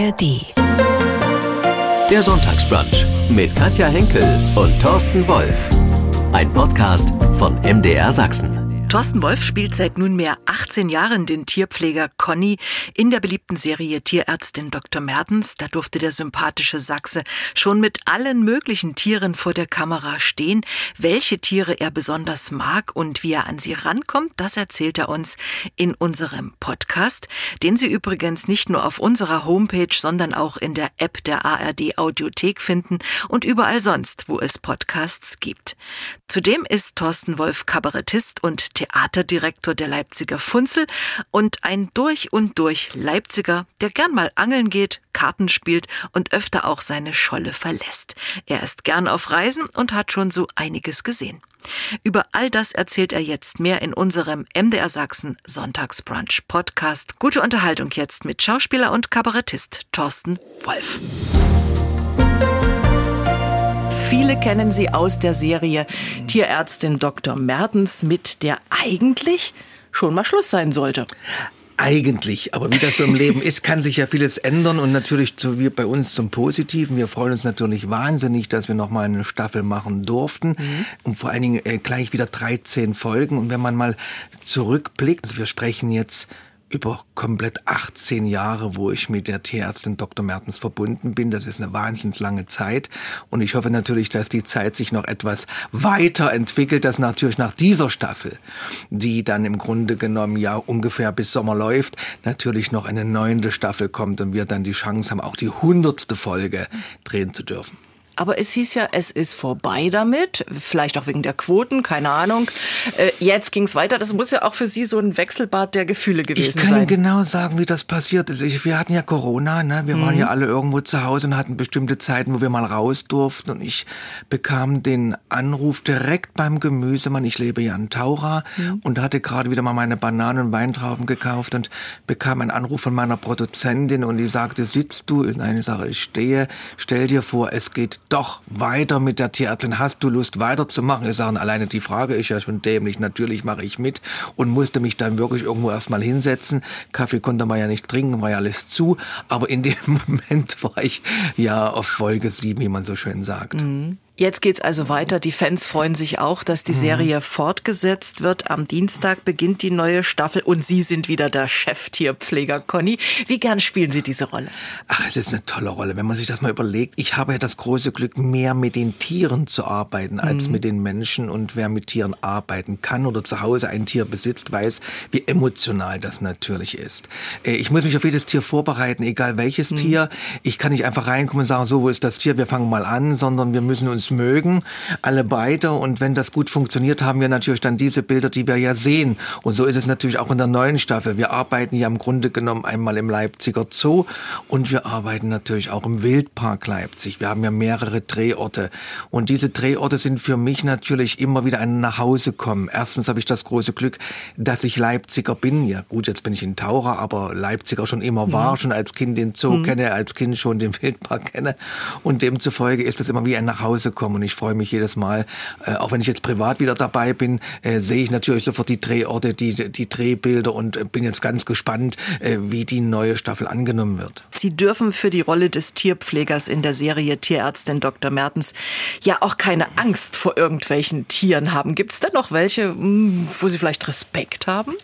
ARD. Der Sonntagsbrunch mit Katja Henkel und Thorsten Wolf. Ein Podcast von MDR Sachsen. Thorsten Wolf spielt seit nunmehr 18 Jahren den Tierpfleger Conny in der beliebten Serie Tierärztin Dr. Mertens. Da durfte der sympathische Sachse schon mit allen möglichen Tieren vor der Kamera stehen. Welche Tiere er besonders mag und wie er an sie rankommt, das erzählt er uns in unserem Podcast, den Sie übrigens nicht nur auf unserer Homepage, sondern auch in der App der ARD Audiothek finden und überall sonst, wo es Podcasts gibt. Zudem ist Thorsten Wolf Kabarettist und Theaterdirektor der Leipziger Funzel und ein durch und durch Leipziger, der gern mal angeln geht, Karten spielt und öfter auch seine Scholle verlässt. Er ist gern auf Reisen und hat schon so einiges gesehen. Über all das erzählt er jetzt mehr in unserem MDR Sachsen Sonntagsbrunch Podcast. Gute Unterhaltung jetzt mit Schauspieler und Kabarettist Thorsten Wolf. Viele kennen sie aus der Serie Tierärztin Dr. Mertens, mit der eigentlich schon mal Schluss sein sollte. Eigentlich, aber wie das so im Leben ist, kann sich ja vieles ändern und natürlich so wie bei uns zum Positiven. Wir freuen uns natürlich wahnsinnig, dass wir noch mal eine Staffel machen durften mhm. und vor allen Dingen äh, gleich wieder 13 Folgen. Und wenn man mal zurückblickt, wir sprechen jetzt über komplett 18 Jahre, wo ich mit der Tierärztin Dr. Mertens verbunden bin. Das ist eine wahnsinnig lange Zeit. Und ich hoffe natürlich, dass die Zeit sich noch etwas weiterentwickelt, dass natürlich nach dieser Staffel, die dann im Grunde genommen ja ungefähr bis Sommer läuft, natürlich noch eine neunte Staffel kommt und wir dann die Chance haben, auch die hundertste Folge drehen zu dürfen. Aber es hieß ja, es ist vorbei damit. Vielleicht auch wegen der Quoten, keine Ahnung. Äh, jetzt ging es weiter. Das muss ja auch für Sie so ein Wechselbad der Gefühle gewesen sein. Ich kann Ihnen genau sagen, wie das passiert ist. Ich, wir hatten ja Corona, ne? wir mhm. waren ja alle irgendwo zu Hause und hatten bestimmte Zeiten, wo wir mal raus durften. Und ich bekam den Anruf direkt beim Gemüsemann. Ich lebe ja in Taura mhm. und hatte gerade wieder mal meine Bananen und Weintrauben gekauft und bekam einen Anruf von meiner Produzentin und die sagte, sitzt du? Nein, ich sage, ich stehe. Stell dir vor, es geht doch weiter mit der Tierärztin. Hast du Lust weiterzumachen? Ich sage, alleine die Frage ist ja schon dämlich. Natürlich mache ich mit und musste mich dann wirklich irgendwo erstmal hinsetzen. Kaffee konnte man ja nicht trinken, war ja alles zu. Aber in dem Moment war ich ja auf Folge 7, wie man so schön sagt. Mhm. Jetzt geht's also weiter. Die Fans freuen sich auch, dass die mhm. Serie fortgesetzt wird. Am Dienstag beginnt die neue Staffel und Sie sind wieder der Cheftierpfleger, Conny. Wie gern spielen Sie diese Rolle? Ach, es ist eine tolle Rolle, wenn man sich das mal überlegt. Ich habe ja das große Glück, mehr mit den Tieren zu arbeiten als mhm. mit den Menschen. Und wer mit Tieren arbeiten kann oder zu Hause ein Tier besitzt, weiß, wie emotional das natürlich ist. Äh, ich muss mich auf jedes Tier vorbereiten, egal welches mhm. Tier. Ich kann nicht einfach reinkommen und sagen, so, wo ist das Tier? Wir fangen mal an, sondern wir müssen uns mögen, alle beide. Und wenn das gut funktioniert, haben wir natürlich dann diese Bilder, die wir ja sehen. Und so ist es natürlich auch in der neuen Staffel. Wir arbeiten ja im Grunde genommen einmal im Leipziger Zoo und wir arbeiten natürlich auch im Wildpark Leipzig. Wir haben ja mehrere Drehorte. Und diese Drehorte sind für mich natürlich immer wieder ein Nachhausekommen. Erstens habe ich das große Glück, dass ich Leipziger bin. Ja gut, jetzt bin ich in Taucher, aber Leipziger schon immer war, mhm. schon als Kind den Zoo mhm. kenne, als Kind schon den Wildpark kenne. Und demzufolge ist das immer wie ein Nachhausekommen kommen. Und ich freue mich jedes Mal, äh, auch wenn ich jetzt privat wieder dabei bin, äh, sehe ich natürlich sofort die Drehorte, die, die Drehbilder und äh, bin jetzt ganz gespannt, äh, wie die neue Staffel angenommen wird. Sie dürfen für die Rolle des Tierpflegers in der Serie Tierärztin Dr. Mertens ja auch keine Angst vor irgendwelchen Tieren haben. Gibt es da noch welche, hm, wo Sie vielleicht Respekt haben?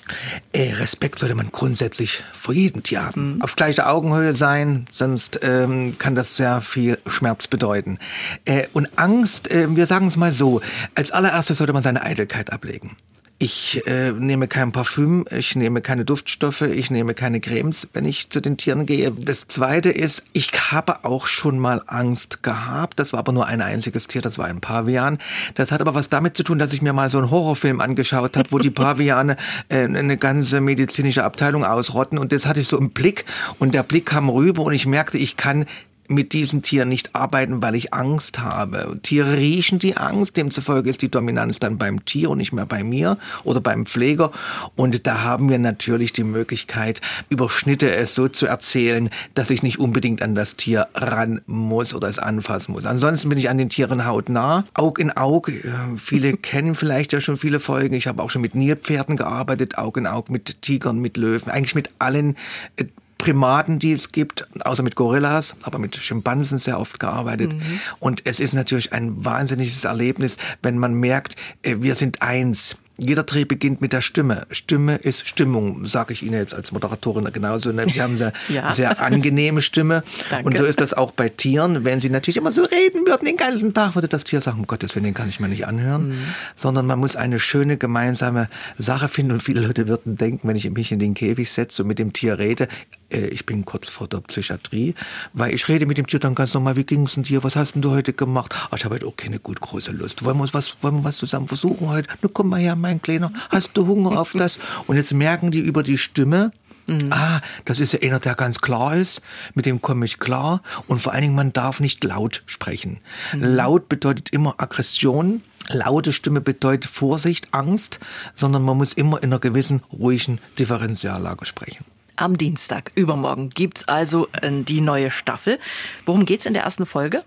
Äh, Respekt sollte man grundsätzlich vor jedem Tier haben. Mhm. Auf gleicher Augenhöhe sein, sonst ähm, kann das sehr viel Schmerz bedeuten. Äh, und Angst, äh, wir sagen es mal so, als allererstes sollte man seine Eitelkeit ablegen. Ich äh, nehme kein Parfüm, ich nehme keine Duftstoffe, ich nehme keine Cremes, wenn ich zu den Tieren gehe. Das Zweite ist, ich habe auch schon mal Angst gehabt. Das war aber nur ein einziges Tier, das war ein Pavian. Das hat aber was damit zu tun, dass ich mir mal so einen Horrorfilm angeschaut habe, wo die Paviane äh, eine ganze medizinische Abteilung ausrotten. Und das hatte ich so im Blick und der Blick kam rüber und ich merkte, ich kann mit diesen Tieren nicht arbeiten, weil ich Angst habe. Tiere riechen die Angst, demzufolge ist die Dominanz dann beim Tier und nicht mehr bei mir oder beim Pfleger. Und da haben wir natürlich die Möglichkeit, über Schnitte es so zu erzählen, dass ich nicht unbedingt an das Tier ran muss oder es anfassen muss. Ansonsten bin ich an den Tieren hautnah, Aug in Aug. Äh, viele kennen vielleicht ja schon viele Folgen. Ich habe auch schon mit Nilpferden gearbeitet, Aug in Aug mit Tigern, mit Löwen, eigentlich mit allen äh, Primaten, die es gibt, außer mit Gorillas, aber mit Schimpansen sehr oft gearbeitet. Mhm. Und es ist natürlich ein wahnsinniges Erlebnis, wenn man merkt, äh, wir sind eins jeder Dreh beginnt mit der Stimme. Stimme ist Stimmung, sage ich Ihnen jetzt als Moderatorin genauso. Ne? Sie haben eine ja. sehr angenehme Stimme. Danke. Und so ist das auch bei Tieren. Wenn Sie natürlich immer so reden würden den ganzen Tag, würde das Tier sagen, um Gottes Willen, den kann ich mir nicht anhören. Mhm. Sondern man muss eine schöne gemeinsame Sache finden. Und viele Leute würden denken, wenn ich mich in den Käfig setze und mit dem Tier rede, ich bin kurz vor der Psychiatrie, weil ich rede mit dem Tier dann ganz normal, wie ging's denn dir, was hast denn du heute gemacht? Ah, ich habe heute auch keine gut große Lust. Wollen wir uns was, wollen wir was zusammen versuchen heute? Na komm mal her, mein Kleiner, hast du Hunger auf das? Und jetzt merken die über die Stimme, Mhm. Ah, das ist ja einer, der ganz klar ist, mit dem komme ich klar. Und vor allen Dingen, man darf nicht laut sprechen. Mhm. Laut bedeutet immer Aggression. Laute Stimme bedeutet Vorsicht, Angst, sondern man muss immer in einer gewissen ruhigen Differentiallage sprechen. Am Dienstag, übermorgen, gibt's also äh, die neue Staffel. Worum geht's in der ersten Folge?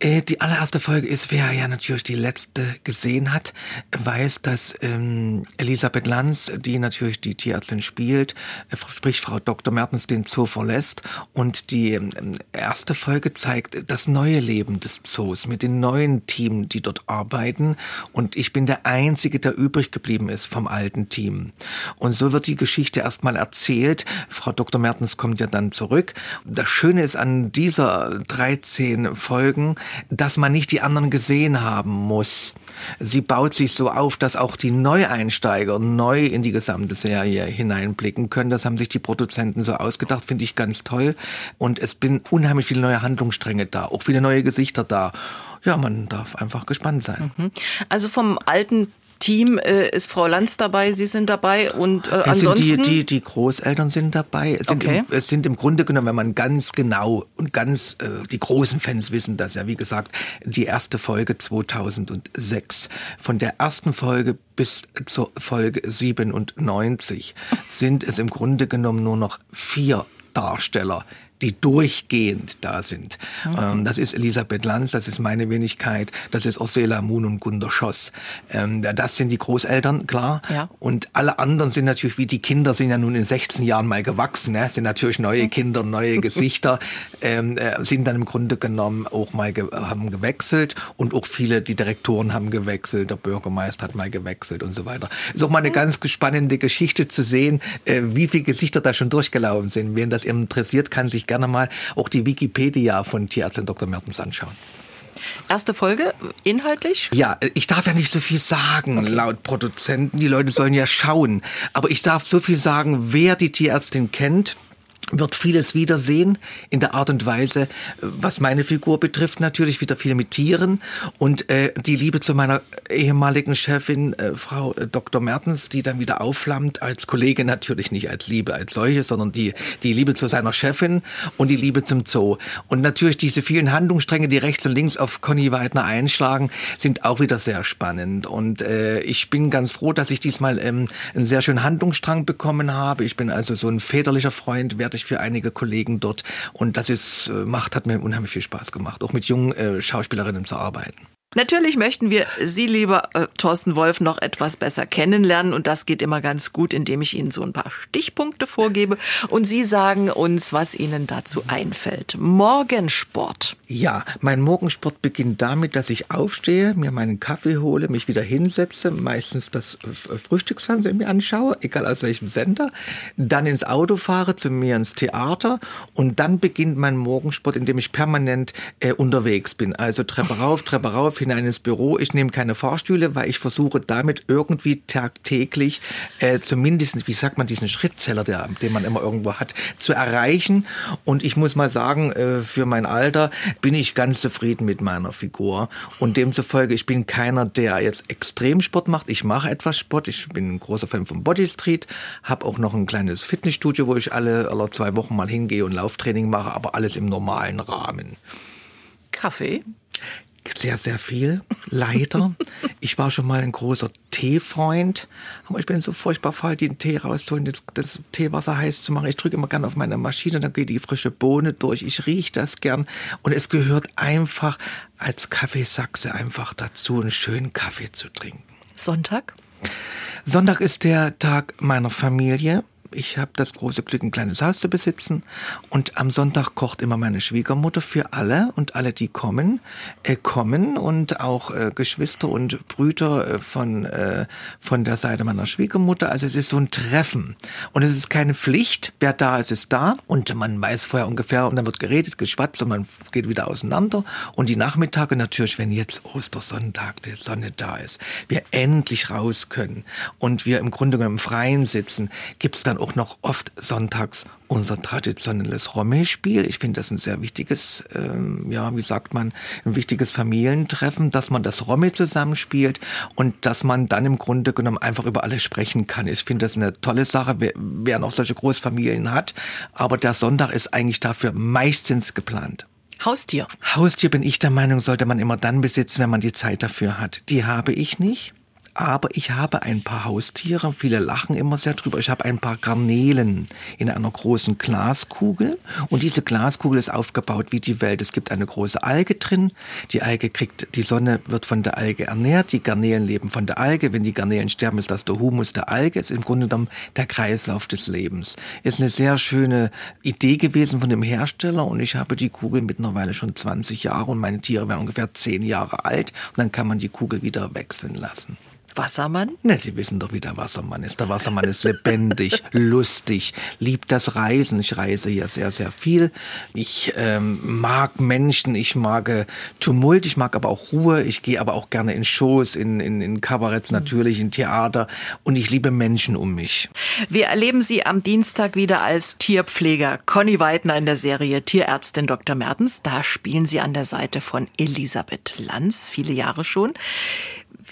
Äh, die allererste Folge ist, wer ja natürlich die letzte gesehen hat, weiß, dass ähm, Elisabeth Lanz, die natürlich die Tierärztin spielt, äh, sprich Frau Dr. Mertens, den Zoo verlässt. Und die ähm, erste Folge zeigt das neue Leben des Zoos mit den neuen Teams, die dort arbeiten. Und ich bin der Einzige, der übrig geblieben ist vom alten Team. Und so wird die Geschichte erstmal erzählt Frau Dr. Mertens kommt ja dann zurück. Das Schöne ist an dieser 13 Folgen, dass man nicht die anderen gesehen haben muss. Sie baut sich so auf, dass auch die Neueinsteiger neu in die gesamte Serie hineinblicken können. Das haben sich die Produzenten so ausgedacht, finde ich ganz toll. Und es bin unheimlich viele neue Handlungsstränge da, auch viele neue Gesichter da ja, man darf einfach gespannt sein. Mhm. Also vom alten Team äh, ist Frau Lanz dabei, Sie sind dabei und äh, ansonsten... Sind die, die, die Großeltern sind dabei. Es sind, okay. im, sind im Grunde genommen, wenn man ganz genau und ganz, äh, die großen Fans wissen das ja, wie gesagt, die erste Folge 2006. Von der ersten Folge bis zur Folge 97 sind es im Grunde genommen nur noch vier Darsteller, die durchgehend da sind. Mhm. Ähm, das ist Elisabeth Lanz, das ist meine Wenigkeit, das ist Ursula Moon und Gunter Schoss. Ähm, das sind die Großeltern, klar. Ja. Und alle anderen sind natürlich, wie die Kinder sind ja nun in 16 Jahren mal gewachsen, ne? sind natürlich neue mhm. Kinder, neue Gesichter, ähm, äh, sind dann im Grunde genommen auch mal ge haben gewechselt und auch viele, die Direktoren haben gewechselt, der Bürgermeister hat mal gewechselt und so weiter. Ist auch mal eine mhm. ganz spannende Geschichte zu sehen, äh, wie viele Gesichter da schon durchgelaufen sind. Wen das interessiert, kann sich gerne mal auch die Wikipedia von Tierärztin Dr. Mertens anschauen. Erste Folge, inhaltlich? Ja, ich darf ja nicht so viel sagen, okay. laut Produzenten. Die Leute sollen ja schauen. Aber ich darf so viel sagen, wer die Tierärztin kennt, wird vieles wiedersehen in der Art und Weise, was meine Figur betrifft, natürlich wieder viel mit Tieren und äh, die Liebe zu meiner ehemaligen Chefin, äh, Frau äh, Dr. Mertens, die dann wieder aufflammt als Kollege natürlich nicht als Liebe als solche, sondern die die Liebe zu seiner Chefin und die Liebe zum Zoo und natürlich diese vielen Handlungsstränge, die rechts und links auf Conny Weidner einschlagen, sind auch wieder sehr spannend und äh, ich bin ganz froh, dass ich diesmal ähm, einen sehr schönen Handlungsstrang bekommen habe. Ich bin also so ein väterlicher Freund, werde ich für einige Kollegen dort. Und das ist, äh, macht, hat mir unheimlich viel Spaß gemacht, auch mit jungen äh, Schauspielerinnen zu arbeiten. Natürlich möchten wir Sie, lieber äh, Thorsten Wolf, noch etwas besser kennenlernen. Und das geht immer ganz gut, indem ich Ihnen so ein paar Stichpunkte vorgebe. Und Sie sagen uns, was Ihnen dazu einfällt. Morgensport. Ja, mein Morgensport beginnt damit, dass ich aufstehe, mir meinen Kaffee hole, mich wieder hinsetze, meistens das Frühstücksfernsehen mir anschaue, egal aus welchem Sender, dann ins Auto fahre, zu mir ins Theater und dann beginnt mein Morgensport, indem ich permanent äh, unterwegs bin. Also Treppe rauf, Treppe rauf, hinein ins Büro. Ich nehme keine Fahrstühle, weil ich versuche damit irgendwie tagtäglich äh, zumindest, wie sagt man, diesen Schrittzeller, der, den man immer irgendwo hat, zu erreichen. Und ich muss mal sagen, äh, für mein Alter bin ich ganz zufrieden mit meiner Figur. Und demzufolge, ich bin keiner, der jetzt Extremsport macht. Ich mache etwas Sport. Ich bin ein großer Fan von Body Street, habe auch noch ein kleines Fitnessstudio, wo ich alle, alle zwei Wochen mal hingehe und Lauftraining mache, aber alles im normalen Rahmen. Kaffee? Sehr, sehr viel, leider. ich war schon mal ein großer Teefreund, aber ich bin so furchtbar faul, den Tee rauszuholen, das, das Teewasser heiß zu machen. Ich drücke immer gerne auf meine Maschine, dann geht die frische Bohne durch. Ich rieche das gern und es gehört einfach als Kaffeesachse einfach dazu, einen schönen Kaffee zu trinken. Sonntag? Sonntag ist der Tag meiner Familie Ich habe das große Glück, ein kleines Haus zu besitzen. Und am Sonntag kocht immer meine Schwiegermutter für alle. Und alle, die kommen, äh, kommen. Und auch äh, Geschwister und Brüder äh, von, äh, von der Seite meiner Schwiegermutter. Also es ist so ein Treffen. Und es ist keine Pflicht. Wer da ist, ist da. Und man weiß vorher ungefähr. Und dann wird geredet, geschwatzt und man geht wieder auseinander. Und die Nachmittage natürlich, wenn jetzt Ostersonntag, die Sonne da ist, wir endlich raus können und wir im Grunde genommen im Freien sitzen, gibt es dann auch noch oft sonntags unser traditionelles Romme-Spiel. Ich finde das ein sehr wichtiges, ähm, ja, wie sagt man, ein wichtiges Familientreffen, dass man das Romme zusammenspielt und dass man dann im Grunde genommen einfach über alles sprechen kann. Ich finde das eine tolle Sache, wer, wer noch solche Großfamilien hat. Aber der Sonntag ist eigentlich dafür meistens geplant. Haustier. Haustier bin ich der Meinung, sollte man immer dann besitzen, wenn man die Zeit dafür hat. Die habe ich nicht. Aber ich habe ein paar Haustiere. Viele lachen immer sehr drüber. Ich habe ein paar Garnelen in einer großen Glaskugel. Und diese Glaskugel ist aufgebaut wie die Welt. Es gibt eine große Alge drin. Die Alge kriegt, die Sonne wird von der Alge ernährt. Die Garnelen leben von der Alge. Wenn die Garnelen sterben, ist das der Humus der Alge. Ist im Grunde genommen der Kreislauf des Lebens. Ist eine sehr schöne Idee gewesen von dem Hersteller. Und ich habe die Kugel mittlerweile schon 20 Jahre und meine Tiere werden ungefähr 10 Jahre alt. Und dann kann man die Kugel wieder wechseln lassen. Wassermann? Ne, Sie wissen doch, wie der Wassermann ist. Der Wassermann ist lebendig, lustig, liebt das Reisen. Ich reise hier sehr, sehr viel. Ich ähm, mag Menschen, ich mag äh, Tumult, ich mag aber auch Ruhe. Ich gehe aber auch gerne in Shows, in, in, in Kabaretts natürlich, in Theater. Und ich liebe Menschen um mich. Wir erleben Sie am Dienstag wieder als Tierpfleger. Conny Weidner in der Serie Tierärztin Dr. Mertens. Da spielen Sie an der Seite von Elisabeth Lanz, viele Jahre schon.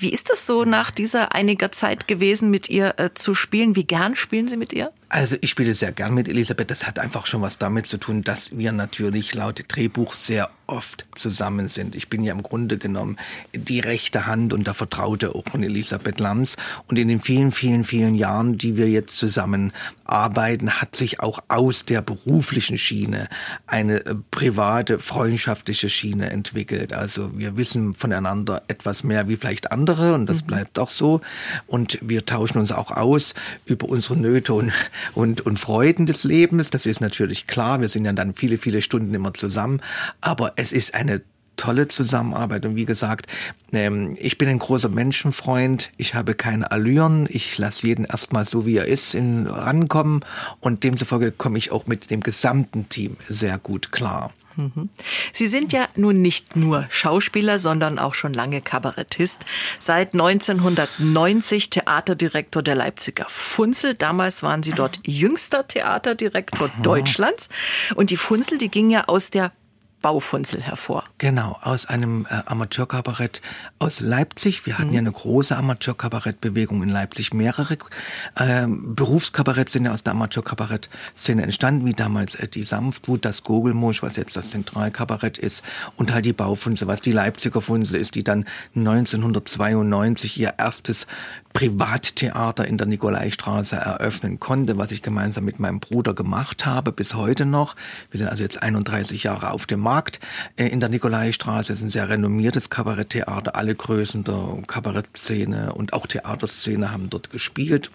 Wie ist das so nach dieser einiger Zeit gewesen, mit ihr äh, zu spielen? Wie gern spielen Sie mit ihr? Also ich spiele sehr gern mit Elisabeth. Das hat einfach schon was damit zu tun, dass wir natürlich laut Drehbuch sehr oft zusammen sind. Ich bin ja im Grunde genommen die rechte Hand und der Vertraute auch von Elisabeth Lanz. Und in den vielen, vielen, vielen Jahren, die wir jetzt zusammen arbeiten, hat sich auch aus der beruflichen Schiene eine äh, private, freundschaftliche Schiene entwickelt. Also wir wissen voneinander etwas mehr wie vielleicht andere und das mhm. bleibt auch so. Und wir tauschen uns auch aus über unsere Nöte und und, und Freuden des Lebens. Das ist natürlich klar. Wir sind ja dann viele, viele Stunden immer zusammen. Aber es ist eine tolle Zusammenarbeit. Und wie gesagt, ähm, ich bin ein großer Menschenfreund. Ich habe keine Allüren. Ich lasse jeden erstmal so, wie er ist, in, rankommen. Und demzufolge komme ich auch mit dem gesamten Team sehr gut klar. Mhm. Sie sind ja nun nicht nur Schauspieler, sondern auch schon lange Kabarettist. Seit 1990 Theaterdirektor der Leipziger Funzel. Damals waren Sie dort jüngster Theaterdirektor Deutschlands. Und die Funzel, die ging ja aus der Baufunzel hervor. Genau, aus einem äh, Amateurkabarett aus Leipzig. Wir hatten mhm. ja eine große Amateurkabarettbewegung in Leipzig. Mehrere äh, Berufskabaretts sind ja aus der Amateurkabarettszene entstanden, wie damals äh, die Sanftwut, das Gogelmusch, was jetzt das Zentralkabarett ist, und halt die Baufunzel, was die Leipziger Funzel ist, die dann 1992 ihr erstes Privattheater in der Nikolaistraße eröffnen konnte, was ich gemeinsam mit meinem Bruder gemacht habe, bis heute noch. Wir sind also jetzt 31 Jahre auf dem Markt äh, in der Nikolaistraße. Es ist ein sehr renommiertes Kabaretttheater. Alle Größen der Kabarettszene und auch Theaterszene haben dort gespielt.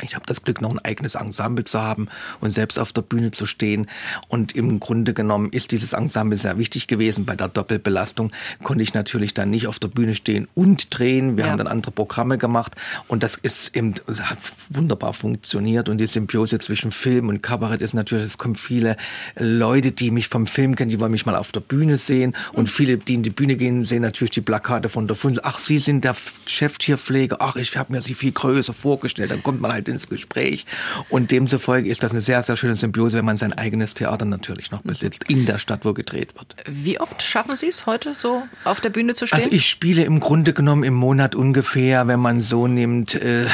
Ich habe das Glück, noch ein eigenes Ensemble zu haben und selbst auf der Bühne zu stehen. Und im Grunde genommen ist dieses Ensemble sehr wichtig gewesen. Bei der Doppelbelastung konnte ich natürlich dann nicht auf der Bühne stehen und drehen. Wir ja. haben dann andere Programme gemacht und das ist eben, hat wunderbar funktioniert. Und die Symbiose zwischen Film und Kabarett ist natürlich, es kommen viele Leute, die mich vom Film kennen, die wollen mich mal auf der Bühne sehen. Und viele, die in die Bühne gehen, sehen natürlich die Plakate von der Funzel. Ach, Sie sind der Cheftierpfleger. Ach, ich habe mir Sie viel größer vorgestellt. Dann kommt man halt halt ins Gespräch. Und demzufolge ist das eine sehr, sehr schöne Symbiose, wenn man sein eigenes Theater natürlich noch besitzt, in der Stadt, wo gedreht wird. Wie oft schaffen Sie es heute so auf der Bühne zu stehen? Also ich spiele im Grunde genommen im Monat ungefähr, wenn man so nimmt, äh,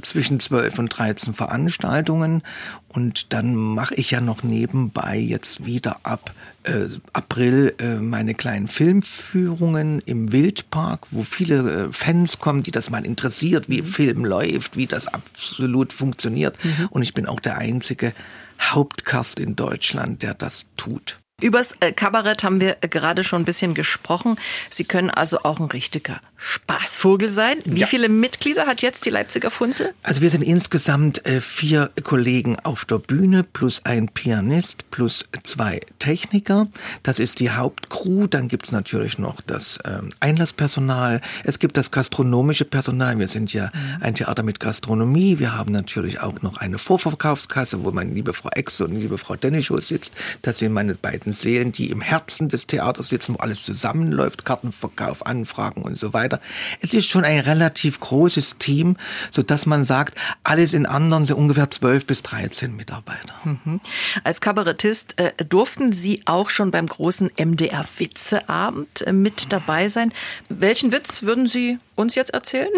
zwischen 12 und 13 Veranstaltungen. Und dann mache ich ja noch nebenbei jetzt wieder ab äh, April äh, meine kleinen Filmführungen im Wildpark, wo viele äh, Fans kommen, die das mal interessiert, wie mhm. Film läuft, wie das absolut funktioniert. Mhm. Und ich bin auch der einzige Hauptcast in Deutschland, der das tut. Übers äh, Kabarett haben wir äh, gerade schon ein bisschen gesprochen. Sie können also auch ein richtiger Spaßvogel sein. Wie ja. viele Mitglieder hat jetzt die Leipziger Funzel? Also wir sind insgesamt äh, vier Kollegen auf der Bühne plus ein Pianist plus zwei Techniker. Das ist die Hauptcrew. Dann gibt's natürlich noch das ähm, Einlasspersonal. Es gibt das gastronomische Personal. Wir sind ja mhm. ein Theater mit Gastronomie. Wir haben natürlich auch noch eine Vorverkaufskasse, wo meine liebe Frau Exe und liebe Frau Dennischow sitzt. Das sind meine beiden Seelen, die im Herzen des Theaters sitzen, wo alles zusammenläuft, Kartenverkauf, Anfragen und so weiter. Es ist schon ein relativ großes Team, so dass man sagt, alles in anderen sind ungefähr 12 bis 13 Mitarbeiter. Mhm. Als Kabarettist äh, durften Sie auch schon beim großen MDR Witzeabend äh, mit dabei sein. Welchen Witz würden Sie uns jetzt erzählen?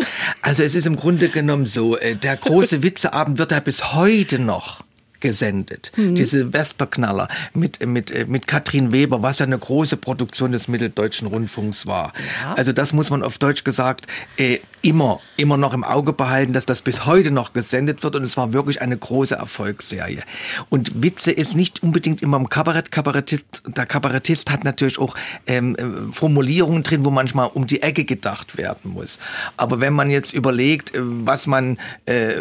Also es ist im Grunde genommen so, äh, der große Witzeabend wird ja bis heute noch gesendet. Mhm. Die Silvesterknaller mit, mit, mit Katrin Weber, was ja eine große Produktion des Mitteldeutschen Rundfunks war. Ja. Also das muss man auf Deutsch gesagt äh, immer, immer noch im Auge behalten, dass das bis heute noch gesendet wird und es war wirklich eine große Erfolgsserie. Und Witze ist nicht unbedingt immer im Kabarett. Kabarettist, der Kabarettist hat natürlich auch ähm, äh, Formulierungen drin, wo manchmal um die Ecke gedacht werden muss. Aber wenn man jetzt überlegt, äh, was man äh,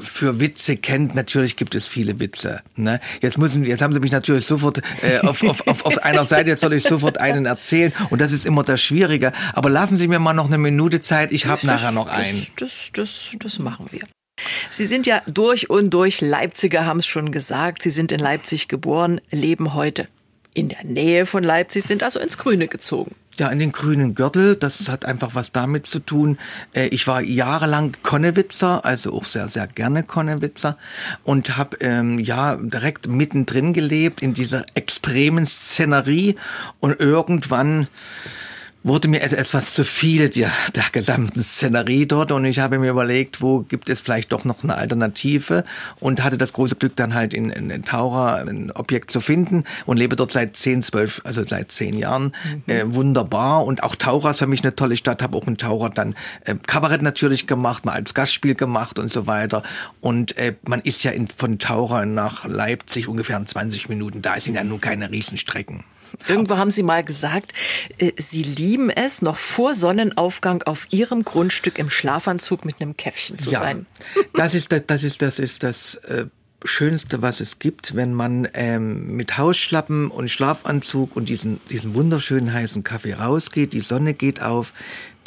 für Witze kennt, natürlich gibt es viele Witze. Ne? Jetzt müssen, jetzt haben Sie mich natürlich sofort äh, auf, auf, auf, auf einer Seite, jetzt soll ich sofort einen erzählen und das ist immer das Schwierige. Aber lassen Sie mir mal noch eine Minute Zeit, ich habe nachher noch einen. Das, das, das, das machen wir. Sie sind ja durch und durch Leipziger, haben es schon gesagt. Sie sind in Leipzig geboren, leben heute in der Nähe von Leipzig, sind also ins Grüne gezogen. Ja, in den grünen Gürtel. Das hat einfach was damit zu tun. Äh, ich war jahrelang Konnewitzer, also auch sehr, sehr gerne Konnewitzer und habe ähm, ja direkt mittendrin gelebt in dieser extremen Szenerie und irgendwann wurde mir etwas zu viel der, der gesamten Szenerie dort und ich habe mir überlegt, wo gibt es vielleicht doch noch eine Alternative und hatte das große Glück dann halt in, in Taucher ein Objekt zu finden und lebe dort seit 10, 12, also seit 10 Jahren. Mhm. Äh, wunderbar und auch Taucher ist für mich eine tolle Stadt, habe auch in Taucher dann äh, Kabarett natürlich gemacht, mal als Gastspiel gemacht und so weiter und äh, man ist ja in, von Taucher nach Leipzig ungefähr in 20 Minuten, da sind ja nun keine Riesenstrecken. Irgendwo haben Sie mal gesagt, äh, Sie lieben es, noch vor Sonnenaufgang auf Ihrem Grundstück im Schlafanzug mit einem Käffchen zu ja, sein. Das ist das, das ist das ist das äh, Schönste, was es gibt, wenn man ähm, mit Hausschlappen und Schlafanzug und diesen, diesen wunderschönen heißen Kaffee rausgeht, die Sonne geht auf,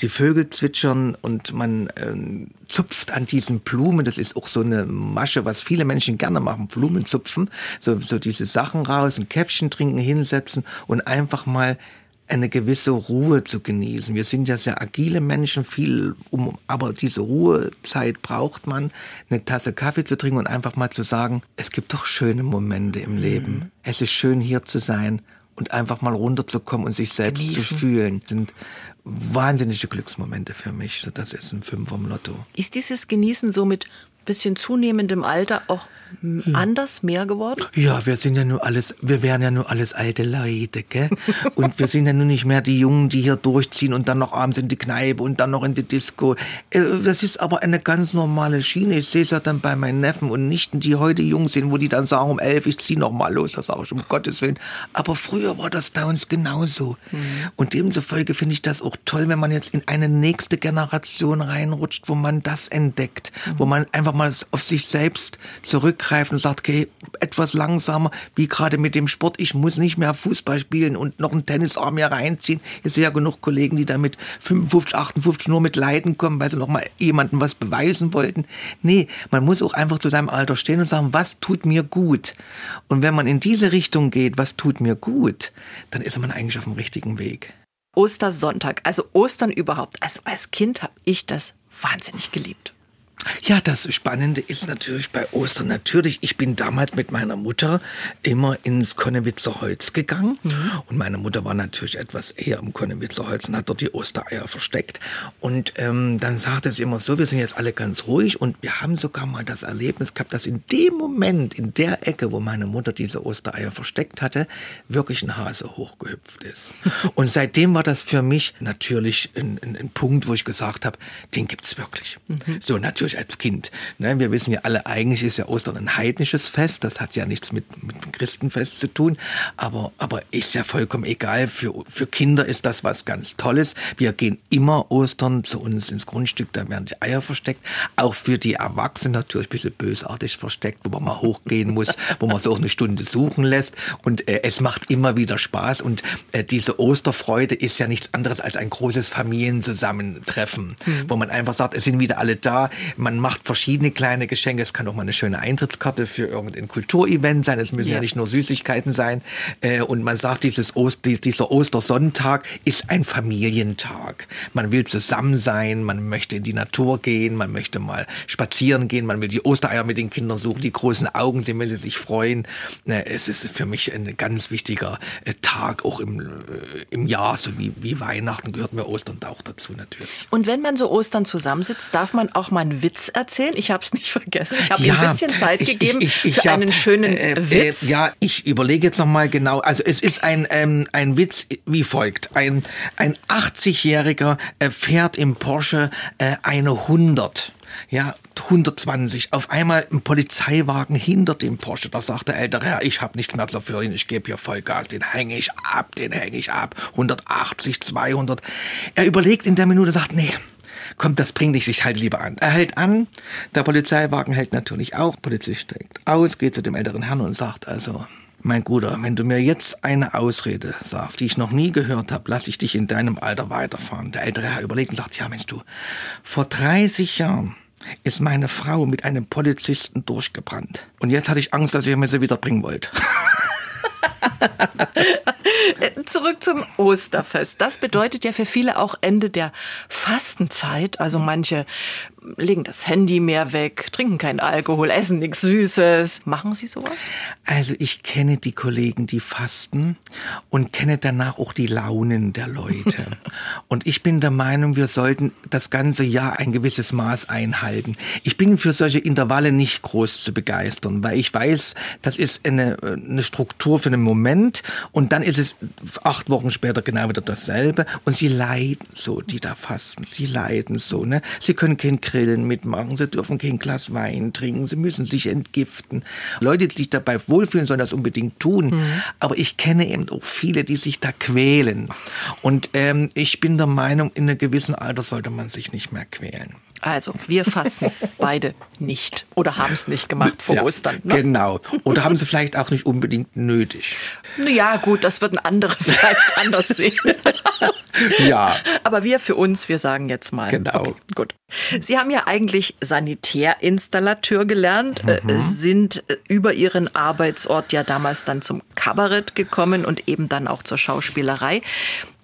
die Vögel zwitschern und man ähm, zupft an diesen Blumen. Das ist auch so eine Masche, was viele Menschen gerne machen, Blumen zupfen. So, so diese Sachen raus, ein Käffchen trinken, hinsetzen und einfach mal eine gewisse Ruhe zu genießen. Wir sind ja sehr agile Menschen, viel um, aber diese Ruhezeit braucht man, eine Tasse Kaffee zu trinken und einfach mal zu sagen, es gibt doch schöne Momente im Leben. Mhm. Es ist schön hier zu sein und einfach mal runterzukommen und sich selbst Genießen. zu fühlen, sind wahnsinnige Glücksmomente für mich. Das ist ein Fünfer im Lotto. Ist dieses Genießen so mit bisschen zunehmendem Alter auch ja. anders mehr geworden? Ja, wir sind ja nur alles, wir wären ja nur alles alte Leute, gell? Und wir sind ja nur nicht mehr die Jungen, die hier durchziehen und dann noch abends in die Kneipe und dann noch in die Disco. Äh, das ist aber eine ganz normale Schiene. Ich sehe es ja dann bei meinen Neffen und Nichten, die heute jung sind, wo die dann sagen um elf, ich zieh noch mal los. Das sage ich um Gottes Willen. Aber früher war das bei uns genauso. Mhm. Und demzufolge finde ich das auch toll, wenn man jetzt in eine nächste Generation reinrutscht, wo man das entdeckt, mhm. wo man einfach mal auf sich selbst zurückgreift und sagt, okay, etwas langsamer, wie gerade mit dem Sport, ich muss nicht mehr Fußball spielen und noch einen Tennisarm hier reinziehen. Ich sehe ja genug Kollegen, die da mit 55, 58 nur mit Leiden kommen, weil sie noch mal jemandem was beweisen wollten. Nee, man muss auch einfach zu seinem Alter stehen und sagen, was tut mir gut? Und wenn man in diese Richtung geht, was tut mir gut, dann ist man eigentlich auf dem richtigen Weg. Ostersonntag, also Ostern überhaupt. Also als Kind habe ich das wahnsinnig geliebt. Ja, das Spannende ist natürlich bei Ostern natürlich, ich bin damals mit meiner Mutter immer ins Konnewitzer Holz gegangen mhm. und meine Mutter war natürlich etwas eher im Konnewitzer Holz und hat dort die Ostereier versteckt und ähm, dann sagte sie immer so, wir sind jetzt alle ganz ruhig und wir haben sogar mal das Erlebnis gehabt, dass in dem Moment, in der Ecke, wo meine Mutter diese Ostereier versteckt hatte, wirklich ein Hase hochgehüpft ist. und seitdem war das für mich natürlich ein, ein, ein Punkt, wo ich gesagt habe, den gibt's wirklich. Mhm. So, natürlich natürlich als Kind. Ne? Wir wissen ja alle, eigentlich ist ja Ostern ein heidnisches Fest. Das hat ja nichts mit, mit dem Christenfest zu tun. Aber, aber ist ja vollkommen egal. Für, für Kinder ist das was ganz Tolles. Wir gehen immer Ostern zu uns ins Grundstück, da werden die Eier versteckt. Auch für die Erwachsenen natürlich ein bisschen bösartig versteckt, wo man mal hochgehen muss, wo man so auch eine Stunde suchen lässt. Und äh, es macht immer wieder Spaß. Und äh, diese Osterfreude ist ja nichts anderes als ein großes Familienzusammentreffen, mhm. wo man einfach sagt, es sind wieder alle da. Man macht verschiedene kleine Geschenke. Es kann auch mal eine schöne Eintrittskarte für irgendein Kulturevent sein. Es müssen ja, ja nicht nur Süßigkeiten sein. Äh, und man sagt, dieses Ost, dieser Ostersonntag ist ein Familientag. Man will zusammen sein, man möchte in die Natur gehen, man möchte mal spazieren gehen, man will die Ostereier mit den Kindern suchen, die großen Augen sehen, wenn sie sich freuen. Ne, es ist für mich ein ganz wichtiger äh, Tag, auch im, äh, im Jahr, so wie, wie Weihnachten gehört mir Ostern auch dazu natürlich. Und wenn man so Ostern zusammensitzt, darf man auch mal einen Witz erzählen? Ich habe es nicht vergessen. Ich habe ja, ein bisschen Zeit ich, gegeben ich, ich, für hab, einen schönen äh, äh, Witz. ja, ich überlege jetzt noch mal genau. Also es ist ein, ähm, ein Witz wie folgt. Ein, ein 80-Jähriger äh, fährt im Porsche äh, eine 100 ja, 120. Auf einmal ein Polizeiwagen hinter dem Porsche. Da sagt der ältere Herr, ich habe nichts mehr zu verlieren, ich gebe hier Vollgas, den hänge ich ab, den hänge ich ab. 180, 200. Er überlegt in der Minute, sagt, nee, komm, das bringt dich, ich halt lieber an. Er hält an, der Polizeiwagen hält natürlich auch, Polizist steigt aus, geht zu dem älteren Herrn und sagt also, mein Guter, wenn du mir jetzt eine Ausrede sagst, die ich noch nie gehört habe, lass ich dich in deinem Alter weiterfahren. Der ältere Herr überlegt und sagt, ja Mensch du, vor 30 Jahren ist meine Frau mit einem Polizisten durchgebrannt. Und jetzt hatte ich Angst, dass ihr mir sie wieder bringen wollt. Zurück zum Osterfest. Das bedeutet ja für viele auch Ende der Fastenzeit. Also manche legen das Handy mehr weg, trinken keinen Alkohol, essen nichts Süßes. Machen Sie sowas? Also ich kenne die Kollegen, die fasten und kenne danach auch die Launen der Leute. und ich bin der Meinung, wir sollten das ganze Jahr ein gewisses Maß einhalten. Ich bin für solche Intervalle nicht groß zu begeistern, weil ich weiß, das ist eine, eine Struktur für einen Moment und dann ist es acht Wochen später genau wieder dasselbe und sie leiden so, die da fasten. Sie leiden so, ne? Sie können kein Grillen mitmachen, sie dürfen kein Glas Wein trinken, sie müssen sich entgiften. Leute, die sich dabei wohlfühlen, sollen das unbedingt tun. Mhm. Aber ich kenne eben auch viele, die sich da quälen. Und ähm, ich bin der Meinung, in einem gewissen Alter sollte man sich nicht mehr quälen. Also, wir fasten beide nicht oder haben es nicht gemacht vor ja, Ostern. Ne? Genau. Oder haben sie vielleicht auch nicht unbedingt nötig. Ja, gut, das würden andere vielleicht anders sehen. ja. Aber wir für uns, wir sagen jetzt mal. Genau. Okay, gut. Sie haben ja eigentlich Sanitärinstallateur gelernt, äh, mhm. sind äh, über Ihren Arbeitsort ja damals dann zum Kabarett gekommen und eben dann auch zur Schauspielerei.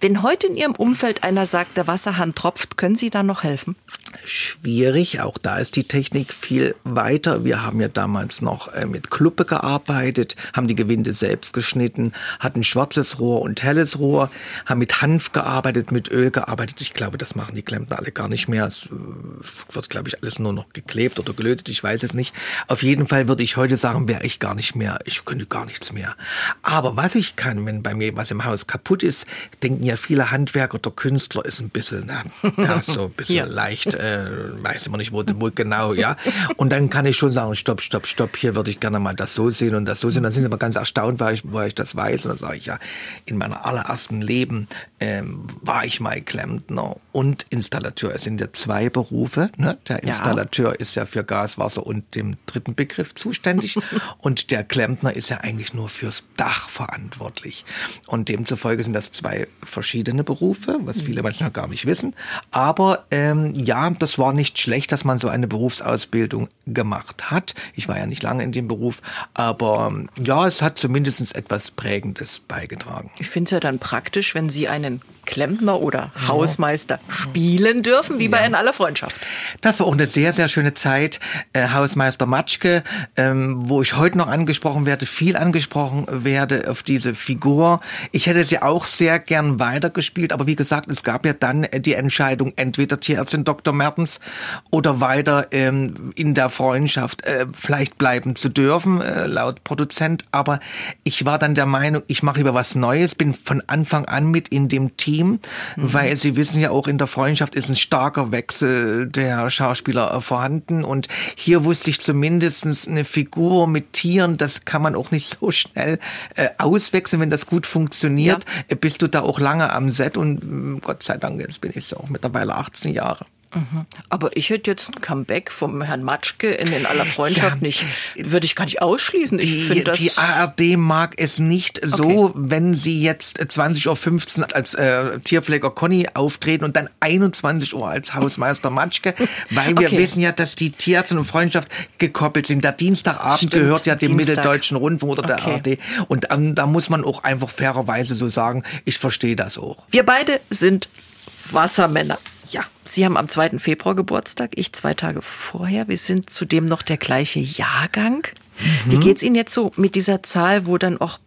Wenn heute in Ihrem Umfeld einer sagt, der Wasserhahn tropft, können Sie da noch helfen? Schwierig, auch da ist die Technik viel weiter. Wir haben ja damals noch äh, mit Kluppe gearbeitet, haben die Gewinde selbst geschnitten, hatten schwarzes Rohr und helles Rohr, haben mit Hanf gearbeitet, mit Öl gearbeitet. Ich glaube, das machen die Klempner alle gar nicht mehr. Es äh, wird, glaube ich, alles nur noch geklebt oder gelötet, ich weiß es nicht. Auf jeden Fall würde ich heute sagen, wäre ich gar nicht mehr, ich könnte gar nichts mehr. Aber was ich kann, wenn bei mir was im Haus kaputt ist, denken ja ja viele Handwerker, der Künstler ist ein bisschen, na, ja, so ein bisschen leicht, äh, weiß immer nicht, wo, wo genau, ja. Und dann kann ich schon sagen, stopp, stopp, stopp, hier würde ich gerne mal das so sehen und das so sehen. Dann sind sie aber ganz erstaunt, weil ich, weil ich das weiß. Und dann sage ich ja, in meiner allerersten Leben ähm, war ich mal Klempner und Installateur. Es sind ja zwei Berufe. Ne? Der Installateur ja. ist ja für Gas, Wasser und dem dritten Begriff zuständig. und der Klempner ist ja eigentlich nur fürs Dach verantwortlich. Und demzufolge sind das zwei verschiedene verschiedene Berufe, was mhm. viele Menschen noch gar nicht wissen. Aber ähm, ja, das war nicht schlecht, dass man so eine Berufsausbildung gemacht hat. Ich war ja nicht lange in dem Beruf, aber ja, es hat zumindest etwas Prägendes beigetragen. Ich finde es ja dann praktisch, wenn Sie einen Klempner oder Hausmeister spielen dürfen, wie bei In aller Freundschaft. Das war auch eine sehr, sehr schöne Zeit. Äh, Hausmeister Matschke, ähm, wo ich heute noch angesprochen werde, viel angesprochen werde auf diese Figur. Ich hätte sie auch sehr gern weitergespielt, aber wie gesagt, es gab ja dann die Entscheidung, entweder Tierärztin Dr. Mertens oder weiter ähm, in der Freundschaft äh, vielleicht bleiben zu dürfen, äh, laut Produzent. Aber ich war dann der Meinung, ich mache lieber was Neues, bin von Anfang an mit in dem Team Team, mhm. weil Sie wissen ja auch in der Freundschaft ist ein starker Wechsel der Schauspieler äh, vorhanden und hier wusste ich zumindest eine Figur mit Tieren, das kann man auch nicht so schnell äh, auswechseln, wenn das gut funktioniert. Ja. Äh, bist du da auch lange am Set und mm, Gott sei Dank, jetzt bin ich so auch mittlerweile 18 Jahre. Mhm. Aber ich hätte jetzt ein Comeback vom Herrn Matschke in, in aller Freundschaft ja, nicht, würde ich gar nicht ausschließen. Die, die ARD mag es nicht so, okay. wenn sie jetzt 20.15 Uhr als äh, Tierpfleger Conny auftreten und dann 21 Uhr als Hausmeister Matschke, weil wir okay. wissen ja, dass die Tierärzte und Freundschaft gekoppelt sind. Der Dienstagabend Stimmt, gehört ja dem Dienstag. Mitteldeutschen Rundfunk oder okay. der ARD. Und ähm, da muss man auch einfach fairerweise so sagen, ich verstehe das auch. Wir beide sind Wassermänner. Ja, Sie haben am 2. Februar Geburtstag, ich zwei Tage vorher. Wir sind zudem noch der gleiche Jahrgang. Mhm. Wie geht's Ihnen jetzt so mit dieser Zahl, wo dann auch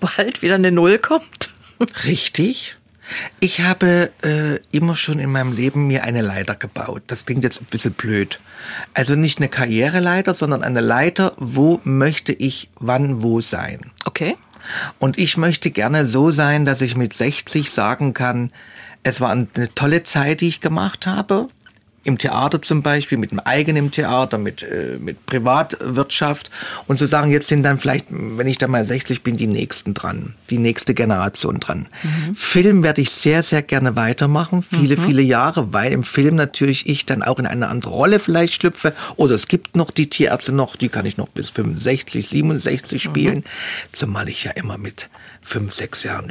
bald wieder eine Null kommt? Richtig. Ich habe äh, immer schon in meinem Leben mir eine Leiter gebaut. Das klingt jetzt ein bisschen blöd. Also nicht eine Karriereleiter, sondern eine Leiter, wo möchte ich wann wo sein. Okay. Und ich möchte gerne so sein, dass ich mit 60 sagen kann, es war eine tolle Zeit, die ich gemacht habe. Im Theater zum Beispiel, mit dem eigenen Theater, mit, äh, mit Privatwirtschaft. Und zu sagen, jetzt sind dann vielleicht, wenn ich dann mal 60 bin, die Nächsten dran, die nächste Generation dran. Mhm. Film werde ich sehr, sehr gerne weitermachen, viele, mhm. viele Jahre, weil im Film natürlich ich dann auch in eine andere Rolle vielleicht schlüpfe. Oder es gibt noch die Tierärzte noch, die kann ich noch bis 65, 67 spielen. Mhm. Zumal ich ja immer mit fünf, sechs Jahren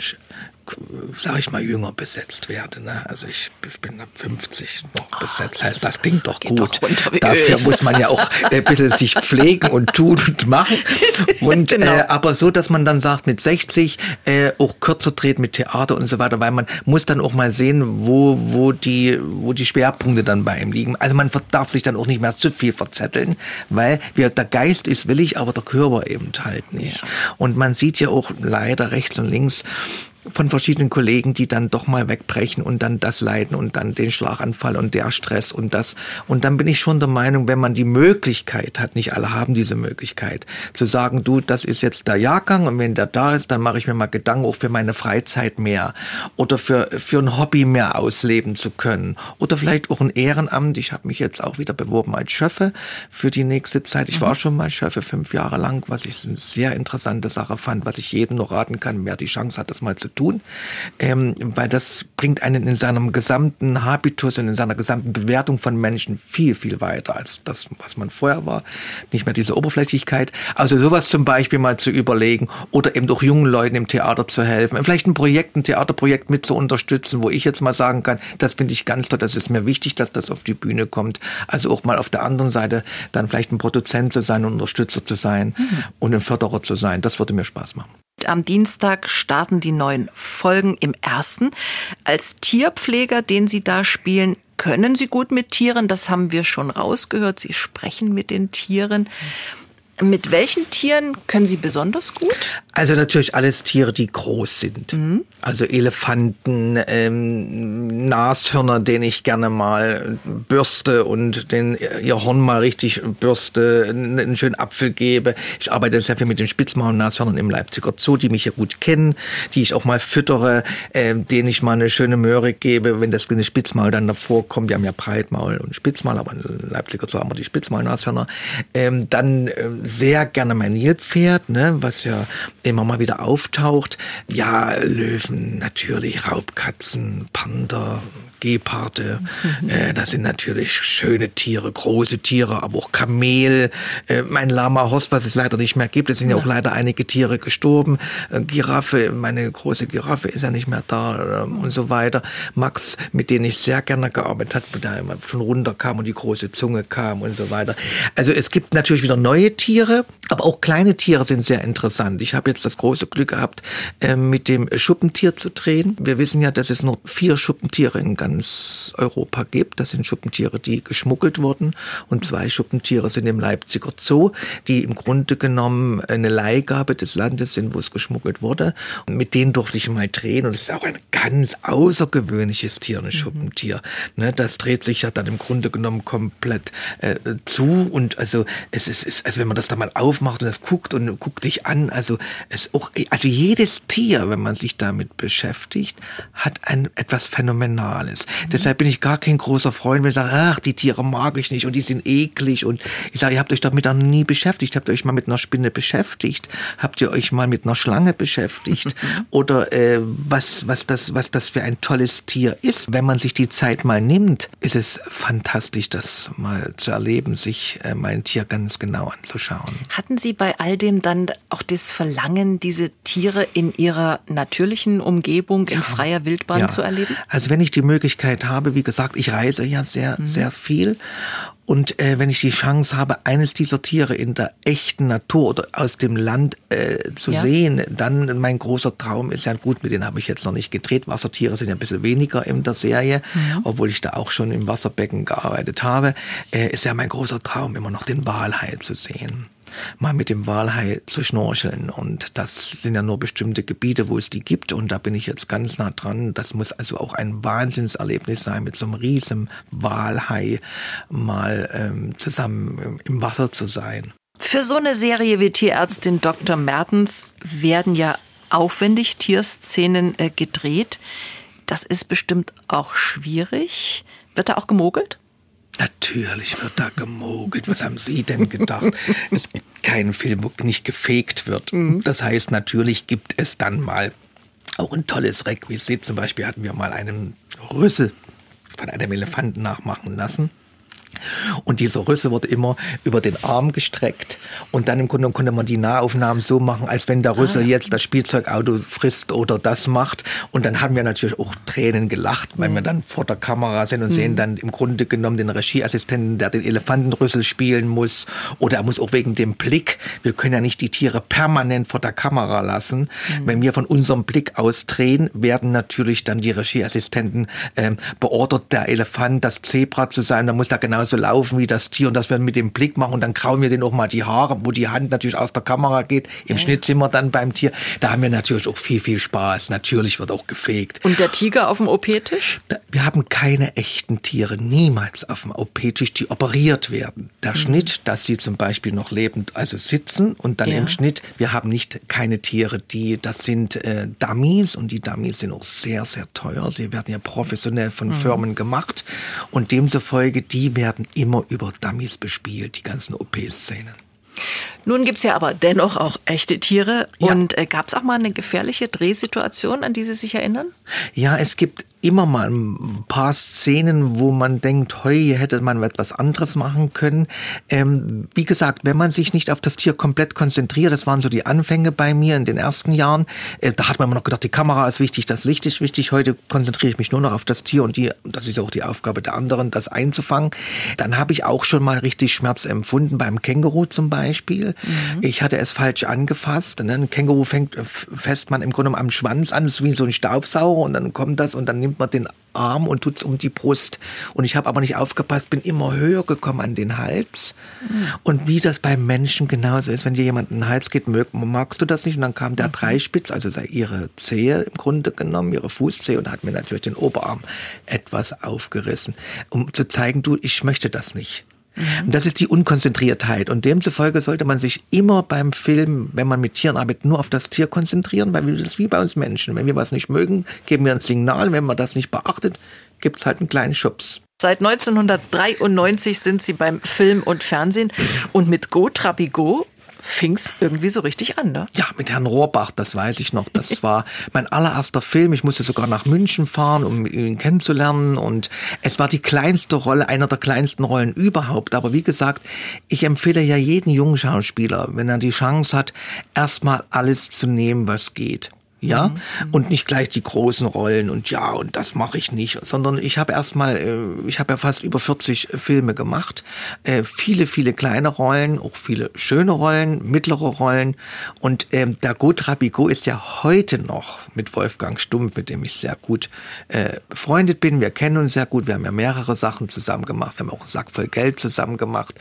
sag ich mal, jünger besetzt werde. Ne? Also ich, ich bin ab 50 noch oh, besetzt. Das heißt, das klingt doch gut. Dafür muss man ja auch ein bisschen sich pflegen und tun und machen. Und, genau. äh, aber so, dass man dann sagt, mit 60 äh, auch kürzer treten mit Theater und so weiter, weil man muss dann auch mal sehen, wo, wo, die, wo die Schwerpunkte dann bei ihm liegen. Also man darf sich dann auch nicht mehr zu viel verzetteln, weil wie der Geist ist willig, aber der Körper eben halt nicht. Ja. Und man sieht ja auch leider rechts und links, von verschiedenen Kollegen, die dann doch mal wegbrechen und dann das leiden und dann den Schlaganfall und der Stress und das. Und dann bin ich schon der Meinung, wenn man die Möglichkeit hat, nicht alle haben diese Möglichkeit, zu sagen, du, das ist jetzt der Jahrgang und wenn der da ist, dann mache ich mir mal Gedanken auch für meine Freizeit mehr oder für, für ein Hobby mehr ausleben zu können oder vielleicht auch ein Ehrenamt. Ich habe mich jetzt auch wieder beworben als Schöffe für die nächste Zeit. Ich war mhm. schon mal Schöffe fünf Jahre lang, was ich eine sehr interessante Sache fand, was ich jedem noch raten kann, wer die Chance hat, das mal zu tun, ähm, weil das bringt einen in seinem gesamten Habitus und in seiner gesamten Bewertung von Menschen viel, viel weiter als das, was man vorher war. Nicht mehr diese Oberflächlichkeit. Also sowas zum Beispiel mal zu überlegen oder eben auch jungen Leuten im Theater zu helfen. Vielleicht ein Projekt, ein Theaterprojekt mit zu unterstützen, wo ich jetzt mal sagen kann, das finde ich ganz toll, das ist mir wichtig, dass das auf die Bühne kommt. Also auch mal auf der anderen Seite dann vielleicht ein Produzent zu sein, ein Unterstützer zu sein mhm. und ein Förderer zu sein. Das würde mir Spaß machen. Am Dienstag starten die neuen Folgen im ersten. Als Tierpfleger, den Sie da spielen, können Sie gut mit Tieren. Das haben wir schon rausgehört. Sie sprechen mit den Tieren. Mit welchen Tieren können Sie besonders gut? Also natürlich alles Tiere, die groß sind. Mhm. Also Elefanten, ähm, Nashörner, denen ich gerne mal bürste und den ihr Horn mal richtig bürste, einen schönen Apfel gebe. Ich arbeite sehr viel mit den Spitzmaul-Nashörnern im Leipziger Zoo, die mich ja gut kennen, die ich auch mal füttere, äh, denen ich mal eine schöne Möhre gebe, wenn das kleine Spitzmaul dann davor kommt. Wir haben ja Breitmaul und Spitzmaul, aber im Leipziger Zoo haben wir die Spitzmaul-Nashörner. Ähm, dann ähm, sehr gerne mein Nilpferd, ne, was ja immer mal wieder auftaucht. Ja, Löwen, natürlich, Raubkatzen, Panther, Geparde. Mhm. Äh, das sind natürlich schöne Tiere, große Tiere, aber auch Kamel. Äh, mein Lama Hoss, was es leider nicht mehr gibt. Es sind ja, ja auch leider einige Tiere gestorben. Äh, Giraffe, meine große Giraffe ist ja nicht mehr da äh, und so weiter. Max, mit dem ich sehr gerne gearbeitet habe, der immer schon runterkam und die große Zunge kam und so weiter. Also es gibt natürlich wieder neue Tiere, aber auch kleine Tiere sind sehr interessant. Ich habe jetzt das große Glück gehabt, äh, mit dem Schuppentier zu drehen. Wir wissen ja, dass es nur vier Schuppentiere in ganz Europa gibt. Das sind Schuppentiere, die geschmuggelt wurden. Und zwei Schuppentiere sind im Leipziger Zoo, die im Grunde genommen eine Leihgabe des Landes sind, wo es geschmuggelt wurde. Und mit denen durfte ich mal drehen. Und es ist auch ein ganz außergewöhnliches Tier, ein Schuppentier. Mhm. Das dreht sich ja dann im Grunde genommen komplett äh, zu. Und also es ist, ist, also wenn man das das da mal aufmacht und das guckt und guckt dich an. Also es auch, also jedes Tier, wenn man sich damit beschäftigt, hat ein etwas Phänomenales. Mhm. Deshalb bin ich gar kein großer Freund, wenn ich sage, ach, die Tiere mag ich nicht und die sind eklig und ich sage, ihr habt euch damit noch nie beschäftigt, habt ihr euch mal mit einer Spinne beschäftigt, habt ihr euch mal mit einer Schlange beschäftigt oder äh, was was das was das für ein tolles Tier ist. Wenn man sich die Zeit mal nimmt, ist es fantastisch, das mal zu erleben, sich äh, mein Tier ganz genau anzuschauen. Hatten Sie bei all dem dann auch das Verlangen, diese Tiere in ihrer natürlichen Umgebung in freier Wildbahn ja. zu erleben? Also wenn ich die Möglichkeit habe, wie gesagt, ich reise ja sehr, mhm. sehr viel und äh, wenn ich die Chance habe, eines dieser Tiere in der echten Natur oder aus dem Land äh, zu ja. sehen, dann mein großer Traum ist ja gut, mit denen habe ich jetzt noch nicht gedreht. Wassertiere sind ja ein bisschen weniger in der Serie, mhm. obwohl ich da auch schon im Wasserbecken gearbeitet habe. Äh, ist ja mein großer Traum, immer noch den Walhai zu sehen mal mit dem Walhai zu schnorcheln. Und das sind ja nur bestimmte Gebiete, wo es die gibt. Und da bin ich jetzt ganz nah dran. Das muss also auch ein Wahnsinnserlebnis sein, mit so einem riesen Walhai mal ähm, zusammen im Wasser zu sein. Für so eine Serie wie Tierärztin Dr. Mertens werden ja aufwendig Tierszenen äh, gedreht. Das ist bestimmt auch schwierig. Wird da auch gemogelt? Natürlich wird da gemogelt. Was haben Sie denn gedacht? es gibt keinen Film, wo nicht gefegt wird. Mhm. Das heißt, natürlich gibt es dann mal auch ein tolles Requisit. Zum Beispiel hatten wir mal einen Rüssel von einem Elefanten nachmachen lassen. Und dieser Rüssel wurde immer über den Arm gestreckt. Und dann im Grunde konnte man die Nahaufnahmen so machen, als wenn der Rüssel ah. jetzt das Spielzeugauto frisst oder das macht. Und dann haben wir natürlich auch Tränen gelacht, weil mhm. wir dann vor der Kamera sind und mhm. sehen dann im Grunde genommen den Regieassistenten, der den Elefantenrüssel spielen muss. Oder er muss auch wegen dem Blick. Wir können ja nicht die Tiere permanent vor der Kamera lassen. Mhm. Wenn wir von unserem Blick aus drehen, werden natürlich dann die Regieassistenten ähm, beordert, der Elefant, das Zebra zu sein. Da muss da genau genauso laufen wie das Tier und dass wir mit dem Blick machen und dann krauen wir den auch mal die Haare, wo die Hand natürlich aus der Kamera geht. Im ja. Schnitt sind wir dann beim Tier. Da haben wir natürlich auch viel, viel Spaß. Natürlich wird auch gefegt. Und der Tiger auf dem OP-Tisch? Wir haben keine echten Tiere, niemals auf dem OP-Tisch, die operiert werden. Der mhm. Schnitt, dass sie zum Beispiel noch lebend, also sitzen und dann ja. im Schnitt, wir haben nicht keine Tiere, die, das sind äh, Dummies und die Dummies sind auch sehr, sehr teuer. Die werden ja professionell von mhm. Firmen gemacht und demzufolge, die werden werden immer über Dummies bespielt, die ganzen OP-Szenen. Nun gibt es ja aber dennoch auch echte Tiere. Ja. Und äh, gab es auch mal eine gefährliche Drehsituation, an die Sie sich erinnern? Ja, es gibt immer mal ein paar Szenen, wo man denkt, heu, hier hätte man etwas anderes machen können. Ähm, wie gesagt, wenn man sich nicht auf das Tier komplett konzentriert, das waren so die Anfänge bei mir in den ersten Jahren, äh, da hat man immer noch gedacht, die Kamera ist wichtig, das Licht ist wichtig. Heute konzentriere ich mich nur noch auf das Tier und die, das ist auch die Aufgabe der anderen, das einzufangen. Dann habe ich auch schon mal richtig Schmerz empfunden beim Känguru zum Beispiel. Mhm. Ich hatte es falsch angefasst. Ne? Ein Känguru fängt fest man im Grunde am Schwanz an, ist wie so ein Staubsauger und dann kommt das und dann nimmt man den Arm und tut es um die Brust. Und ich habe aber nicht aufgepasst, bin immer höher gekommen an den Hals. Mhm. Und wie das beim Menschen genauso ist, wenn dir jemand in den Hals geht, magst du das nicht? Und dann kam der mhm. Dreispitz, also sei ihre Zehe im Grunde genommen, ihre Fußzehe und hat mir natürlich den Oberarm etwas aufgerissen, um zu zeigen, du, ich möchte das nicht. Mhm. Und das ist die Unkonzentriertheit. Und demzufolge sollte man sich immer beim Film, wenn man mit Tieren arbeitet, nur auf das Tier konzentrieren, weil wir das wie bei uns Menschen. Wenn wir was nicht mögen, geben wir ein Signal. Wenn man das nicht beachtet, gibt es halt einen kleinen Schubs. Seit 1993 sind Sie beim Film und Fernsehen und mit Go Trabigo fing's irgendwie so richtig an, ne? Ja, mit Herrn Rohrbach, das weiß ich noch. Das war mein allererster Film. Ich musste sogar nach München fahren, um ihn kennenzulernen. Und es war die kleinste Rolle, einer der kleinsten Rollen überhaupt. Aber wie gesagt, ich empfehle ja jeden jungen Schauspieler, wenn er die Chance hat, erstmal alles zu nehmen, was geht ja, mhm. und nicht gleich die großen Rollen und ja, und das mache ich nicht, sondern ich habe erstmal, äh, ich habe ja fast über 40 Filme gemacht, äh, viele, viele kleine Rollen, auch viele schöne Rollen, mittlere Rollen. Und ähm, der Gotra Bigot ist ja heute noch mit Wolfgang Stumpf, mit dem ich sehr gut äh, befreundet bin, wir kennen uns sehr gut, wir haben ja mehrere Sachen zusammen gemacht, wir haben auch einen Sack voll Geld zusammen gemacht.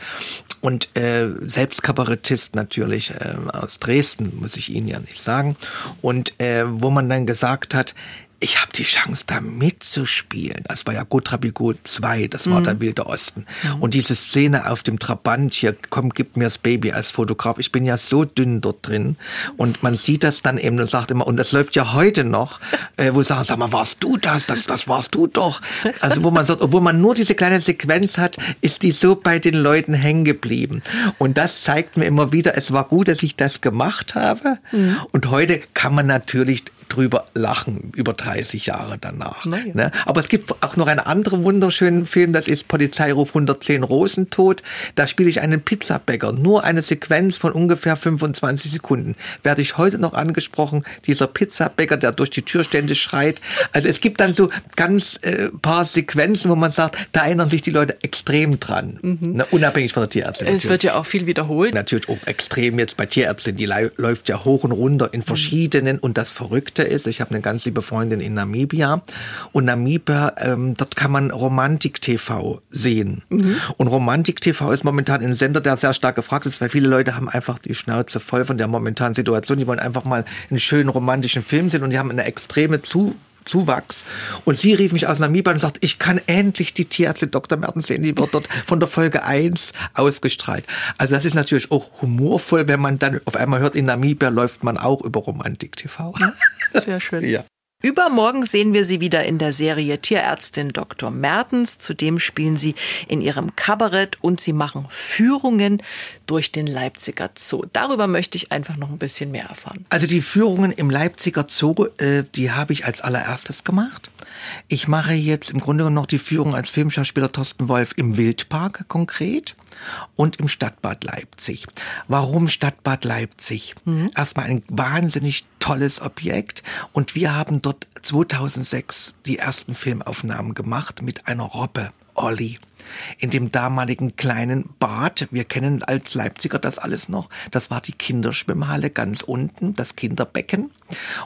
Und äh, selbst Kabarettist natürlich äh, aus Dresden, muss ich Ihnen ja nicht sagen. Und äh, wo man dann gesagt hat, ich habe die Chance, da mitzuspielen. Das war ja Gotrabigo 2, das war mhm. der Wilde Osten. Mhm. Und diese Szene auf dem Trabant, hier, komm, gib mir das Baby als Fotograf. Ich bin ja so dünn dort drin. Und man sieht das dann eben und sagt immer, und das läuft ja heute noch, äh, wo sagen, sag mal, warst du das? Das, das warst du doch. Also wo man sagt, obwohl man nur diese kleine Sequenz hat, ist die so bei den Leuten hängen geblieben. Und das zeigt mir immer wieder, es war gut, dass ich das gemacht habe. Mhm. Und heute kann man natürlich drüber lachen, über 30 Jahre danach. Ja. Ne? Aber es gibt auch noch einen anderen wunderschönen Film, das ist Polizeiruf 110 Rosentod. Da spiele ich einen Pizzabäcker. Nur eine Sequenz von ungefähr 25 Sekunden. Werde ich heute noch angesprochen, dieser Pizzabäcker, der durch die Tür ständig schreit. Also es gibt dann so ganz äh, paar Sequenzen, wo man sagt, da erinnern sich die Leute extrem dran. Mhm. Ne? Unabhängig von der Tierärztin. Es natürlich. wird ja auch viel wiederholt. Natürlich auch extrem jetzt bei Tierärztin. Die läuft ja hoch und runter in verschiedenen. Mhm. Und das Verrückte ist, ich habe eine ganz liebe Freundin in Namibia und Namibia, ähm, dort kann man Romantik-TV sehen. Mhm. Und Romantik-TV ist momentan ein Sender, der sehr stark gefragt ist, weil viele Leute haben einfach die Schnauze voll von der momentanen Situation. Die wollen einfach mal einen schönen romantischen Film sehen und die haben eine extreme Zu Zuwachs. Und sie rief mich aus Namibia und sagt, ich kann endlich die Tierärztin Dr. Mertens sehen, die wird dort von der Folge 1 ausgestrahlt. Also das ist natürlich auch humorvoll, wenn man dann auf einmal hört, in Namibia läuft man auch über Romantik TV. Sehr schön. Ja. Übermorgen sehen wir sie wieder in der Serie Tierärztin Dr. Mertens. Zudem spielen sie in ihrem Kabarett und sie machen Führungen durch den Leipziger Zoo. Darüber möchte ich einfach noch ein bisschen mehr erfahren. Also die Führungen im Leipziger Zoo, äh, die habe ich als allererstes gemacht. Ich mache jetzt im Grunde genommen noch die Führung als Filmschauspieler Thorsten Wolf im Wildpark konkret und im Stadtbad Leipzig. Warum Stadtbad Leipzig? Mhm. Erstmal ein wahnsinnig tolles Objekt und wir haben dort 2006 die ersten Filmaufnahmen gemacht mit einer Robbe, Olli in dem damaligen kleinen Bad. Wir kennen als Leipziger das alles noch. Das war die Kinderschwimmhalle ganz unten, das Kinderbecken.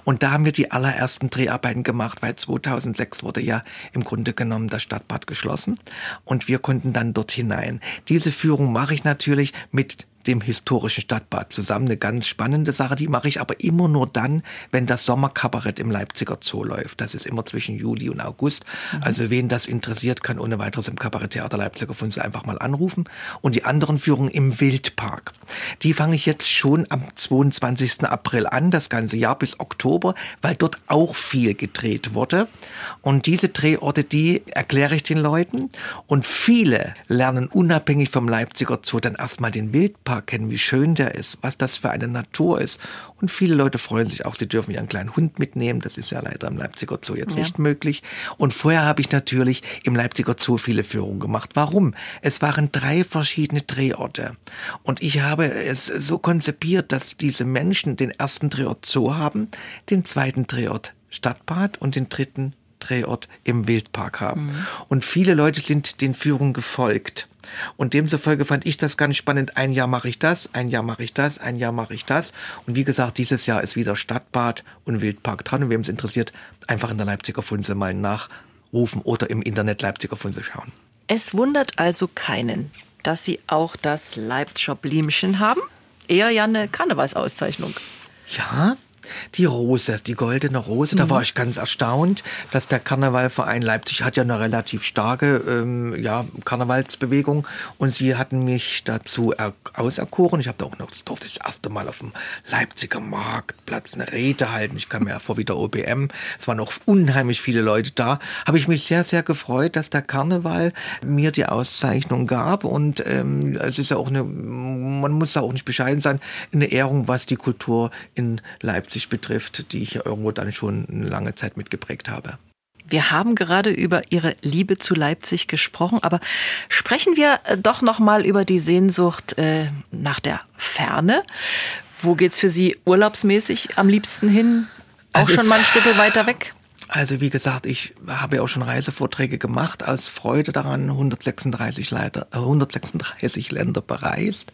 Und da haben wir die allerersten Dreharbeiten gemacht, weil 2006 wurde ja im Grunde genommen das Stadtbad geschlossen und wir konnten dann dort hinein. Diese Führung mache ich natürlich mit dem historischen Stadtbad zusammen. Eine ganz spannende Sache, die mache ich aber immer nur dann, wenn das Sommerkabarett im Leipziger Zoo läuft. Das ist immer zwischen Juli und August. Mhm. Also wen das interessiert, kann ohne weiteres im Kabaretttheater Leipziger Funzel einfach mal anrufen. Und die anderen Führungen im Wildpark, die fange ich jetzt schon am 22. April an, das ganze Jahr bis Oktober, weil dort auch viel gedreht wurde. Und diese Drehorte, die erkläre ich den Leuten. Und viele lernen unabhängig vom Leipziger Zoo dann erstmal den Wildpark Park kennen, wie schön der ist, was das für eine Natur ist. Und viele Leute freuen sich auch, sie dürfen ihren kleinen Hund mitnehmen. Das ist ja leider im Leipziger Zoo jetzt ja. nicht möglich. Und vorher habe ich natürlich im Leipziger Zoo viele Führungen gemacht. Warum? Es waren drei verschiedene Drehorte. Und ich habe es so konzipiert, dass diese Menschen den ersten Drehort Zoo haben, den zweiten Drehort Stadtbad und den dritten Drehort im Wildpark haben. Mhm. Und viele Leute sind den Führungen gefolgt. Und demzufolge fand ich das ganz spannend. Ein Jahr mache ich das, ein Jahr mache ich das, ein Jahr mache ich das. Und wie gesagt, dieses Jahr ist wieder Stadtbad und Wildpark dran. Und wem es interessiert, einfach in der Leipziger Funzel mal nachrufen oder im Internet Leipziger Funzel schauen. Es wundert also keinen, dass Sie auch das Leipziger Blimchen haben. Eher ja eine Karnevalsauszeichnung. Ja, die Rose, die goldene Rose, mhm. da war ich ganz erstaunt, dass der Karnevalverein Leipzig hat ja eine relativ starke ähm, ja, Karnevalsbewegung und sie hatten mich dazu auserkoren. Ich habe da auch noch durfte das erste Mal auf dem Leipziger Marktplatz eine Rede halten. Ich kam ja vor wie der OBM. Es waren noch unheimlich viele Leute da. Habe ich mich sehr, sehr gefreut, dass der Karneval mir die Auszeichnung gab und ähm, es ist ja auch eine, man muss da auch nicht bescheiden sein, eine Ehrung, was die Kultur in Leipzig Leipzig betrifft, die ich ja irgendwo dann schon eine lange Zeit mitgeprägt habe. Wir haben gerade über Ihre Liebe zu Leipzig gesprochen, aber sprechen wir äh, doch noch mal über die Sehnsucht äh, nach der Ferne. Wo geht's für Sie urlaubsmäßig am liebsten hin? Auch also schon mal ein Stück weiter weg? Also wie gesagt, ich habe ja auch schon Reisevorträge gemacht, aus Freude daran 136, Leiter, 136 Länder bereist.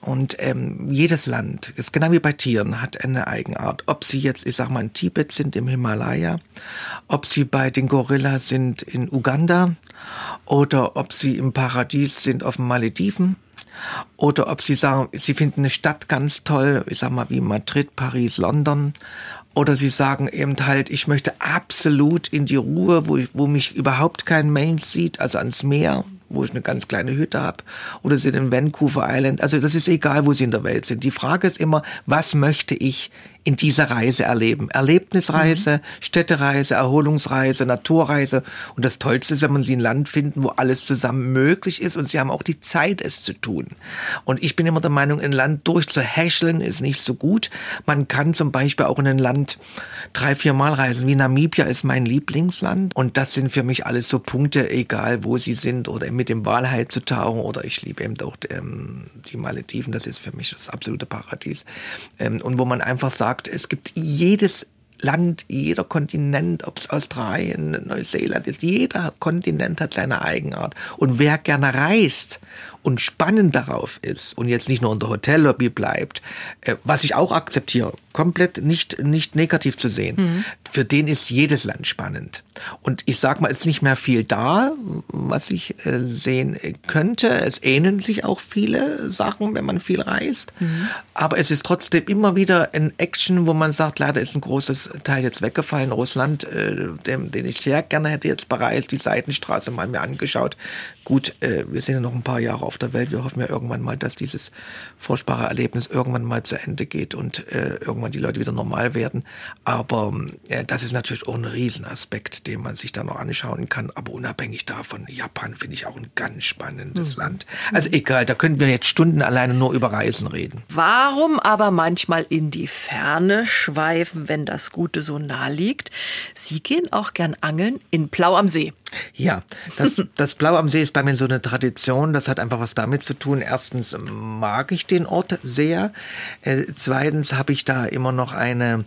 Und ähm, jedes Land, ist genau wie bei Tieren, hat eine Eigenart. Ob sie jetzt, ich sag mal, in Tibet sind, im Himalaya, ob sie bei den Gorillas sind in Uganda oder ob sie im Paradies sind auf den Malediven oder ob Sie sagen, Sie finden eine Stadt ganz toll, ich sag mal wie Madrid, Paris, London. Oder Sie sagen eben halt, ich möchte absolut in die Ruhe, wo, ich, wo mich überhaupt kein Mensch sieht, also ans Meer, wo ich eine ganz kleine Hütte habe. Oder Sie sind in Vancouver Island. Also das ist egal, wo Sie in der Welt sind. Die Frage ist immer, was möchte ich in dieser Reise erleben. Erlebnisreise, mhm. Städtereise, Erholungsreise, Naturreise. Und das Tollste ist, wenn man sie in Land finden, wo alles zusammen möglich ist und sie haben auch die Zeit, es zu tun. Und ich bin immer der Meinung, ein Land durchzuhäscheln ist nicht so gut. Man kann zum Beispiel auch in ein Land drei, vier Mal reisen. Wie Namibia ist mein Lieblingsland. Und das sind für mich alles so Punkte, egal wo sie sind oder mit dem Walhai zu tauchen oder ich liebe eben auch ähm, die Malediven. Das ist für mich das absolute Paradies. Ähm, und wo man einfach sagt, sagt, es gibt jedes Land, jeder Kontinent, ob es Australien, Neuseeland ist, jeder Kontinent hat seine Eigenart. Und wer gerne reist und spannend darauf ist und jetzt nicht nur in der Hotellobby bleibt, äh, was ich auch akzeptiere, komplett nicht, nicht negativ zu sehen, mhm. für den ist jedes Land spannend. Und ich sag mal, es ist nicht mehr viel da, was ich äh, sehen könnte. Es ähneln sich auch viele Sachen, wenn man viel reist. Mhm. Aber es ist trotzdem immer wieder ein Action, wo man sagt, leider ist ein großes Teil jetzt weggefallen. Russland, äh, den, den ich sehr gerne hätte jetzt bereist, die Seitenstraße mal mir angeschaut. Gut, äh, wir sind ja noch ein paar Jahre auf der Welt. Wir hoffen ja irgendwann mal, dass dieses furchtbare Erlebnis irgendwann mal zu Ende geht und äh, irgendwann die Leute wieder normal werden. Aber äh, das ist natürlich auch ein Riesenaspekt, den man sich da noch anschauen kann. Aber unabhängig davon, Japan finde ich auch ein ganz spannendes mhm. Land. Also egal, da könnten wir jetzt Stunden alleine nur über Reisen reden. Warum aber manchmal in die Ferne schweifen, wenn das Gute so nah liegt? Sie gehen auch gern angeln in Plau am See. Ja, das, das Blau am See ist bei mir so eine Tradition. Das hat einfach was damit zu tun. Erstens mag ich den Ort sehr. Äh, zweitens habe ich da immer noch eine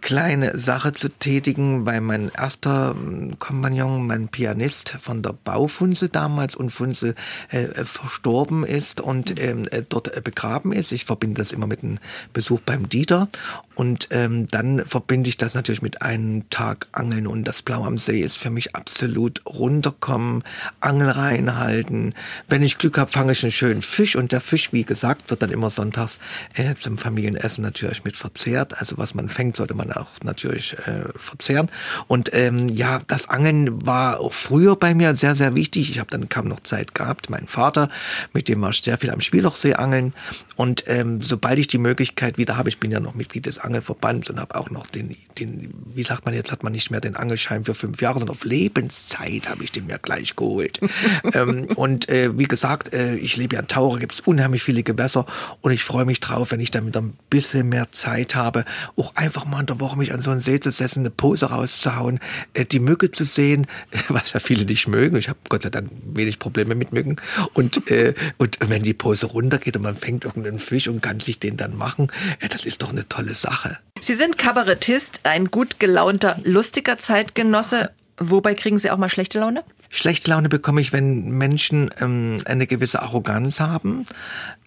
kleine Sache zu tätigen, weil mein erster hm, Kompagnon, mein Pianist von der Baufunzel damals und Funzel äh, verstorben ist und ähm, äh, dort begraben ist. Ich verbinde das immer mit einem Besuch beim Dieter. Und ähm, dann verbinde ich das natürlich mit einem Tag Angeln. Und das Blau am See ist für mich absolut gut runterkommen, Angel reinhalten. Wenn ich Glück habe, fange ich einen schönen Fisch und der Fisch, wie gesagt, wird dann immer sonntags äh, zum Familienessen natürlich mit verzehrt. Also was man fängt, sollte man auch natürlich äh, verzehren. Und ähm, ja, das Angeln war auch früher bei mir sehr, sehr wichtig. Ich habe dann kaum noch Zeit gehabt. Mein Vater, mit dem war ich sehr viel am Spiellochsee angeln. Und ähm, sobald ich die Möglichkeit wieder habe, ich bin ja noch Mitglied des Angelverbands und habe auch noch den, den, wie sagt man jetzt, hat man nicht mehr den Angelschein für fünf Jahre, sondern auf Lebenszeit Zeit habe ich den mir gleich geholt. ähm, und äh, wie gesagt, äh, ich lebe ja in Taucher, gibt es unheimlich viele Gewässer und ich freue mich drauf, wenn ich damit ein bisschen mehr Zeit habe, auch einfach mal in der Woche mich an so einen See zu setzen, eine Pose rauszuhauen, äh, die Mücke zu sehen, was ja viele nicht mögen. Ich habe Gott sei Dank wenig Probleme mit Mücken. Und, äh, und wenn die Pose runtergeht und man fängt irgendeinen Fisch und kann sich den dann machen, das ist doch eine tolle Sache. Sie sind Kabarettist, ein gut gelaunter, lustiger Zeitgenosse. Wobei kriegen Sie auch mal schlechte Laune? Schlechte Laune bekomme ich, wenn Menschen ähm, eine gewisse Arroganz haben,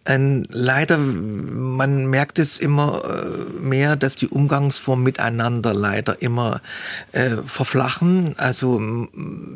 ähm, leider, man merkt es immer äh, mehr, dass die Umgangsformen miteinander leider immer äh, verflachen. Also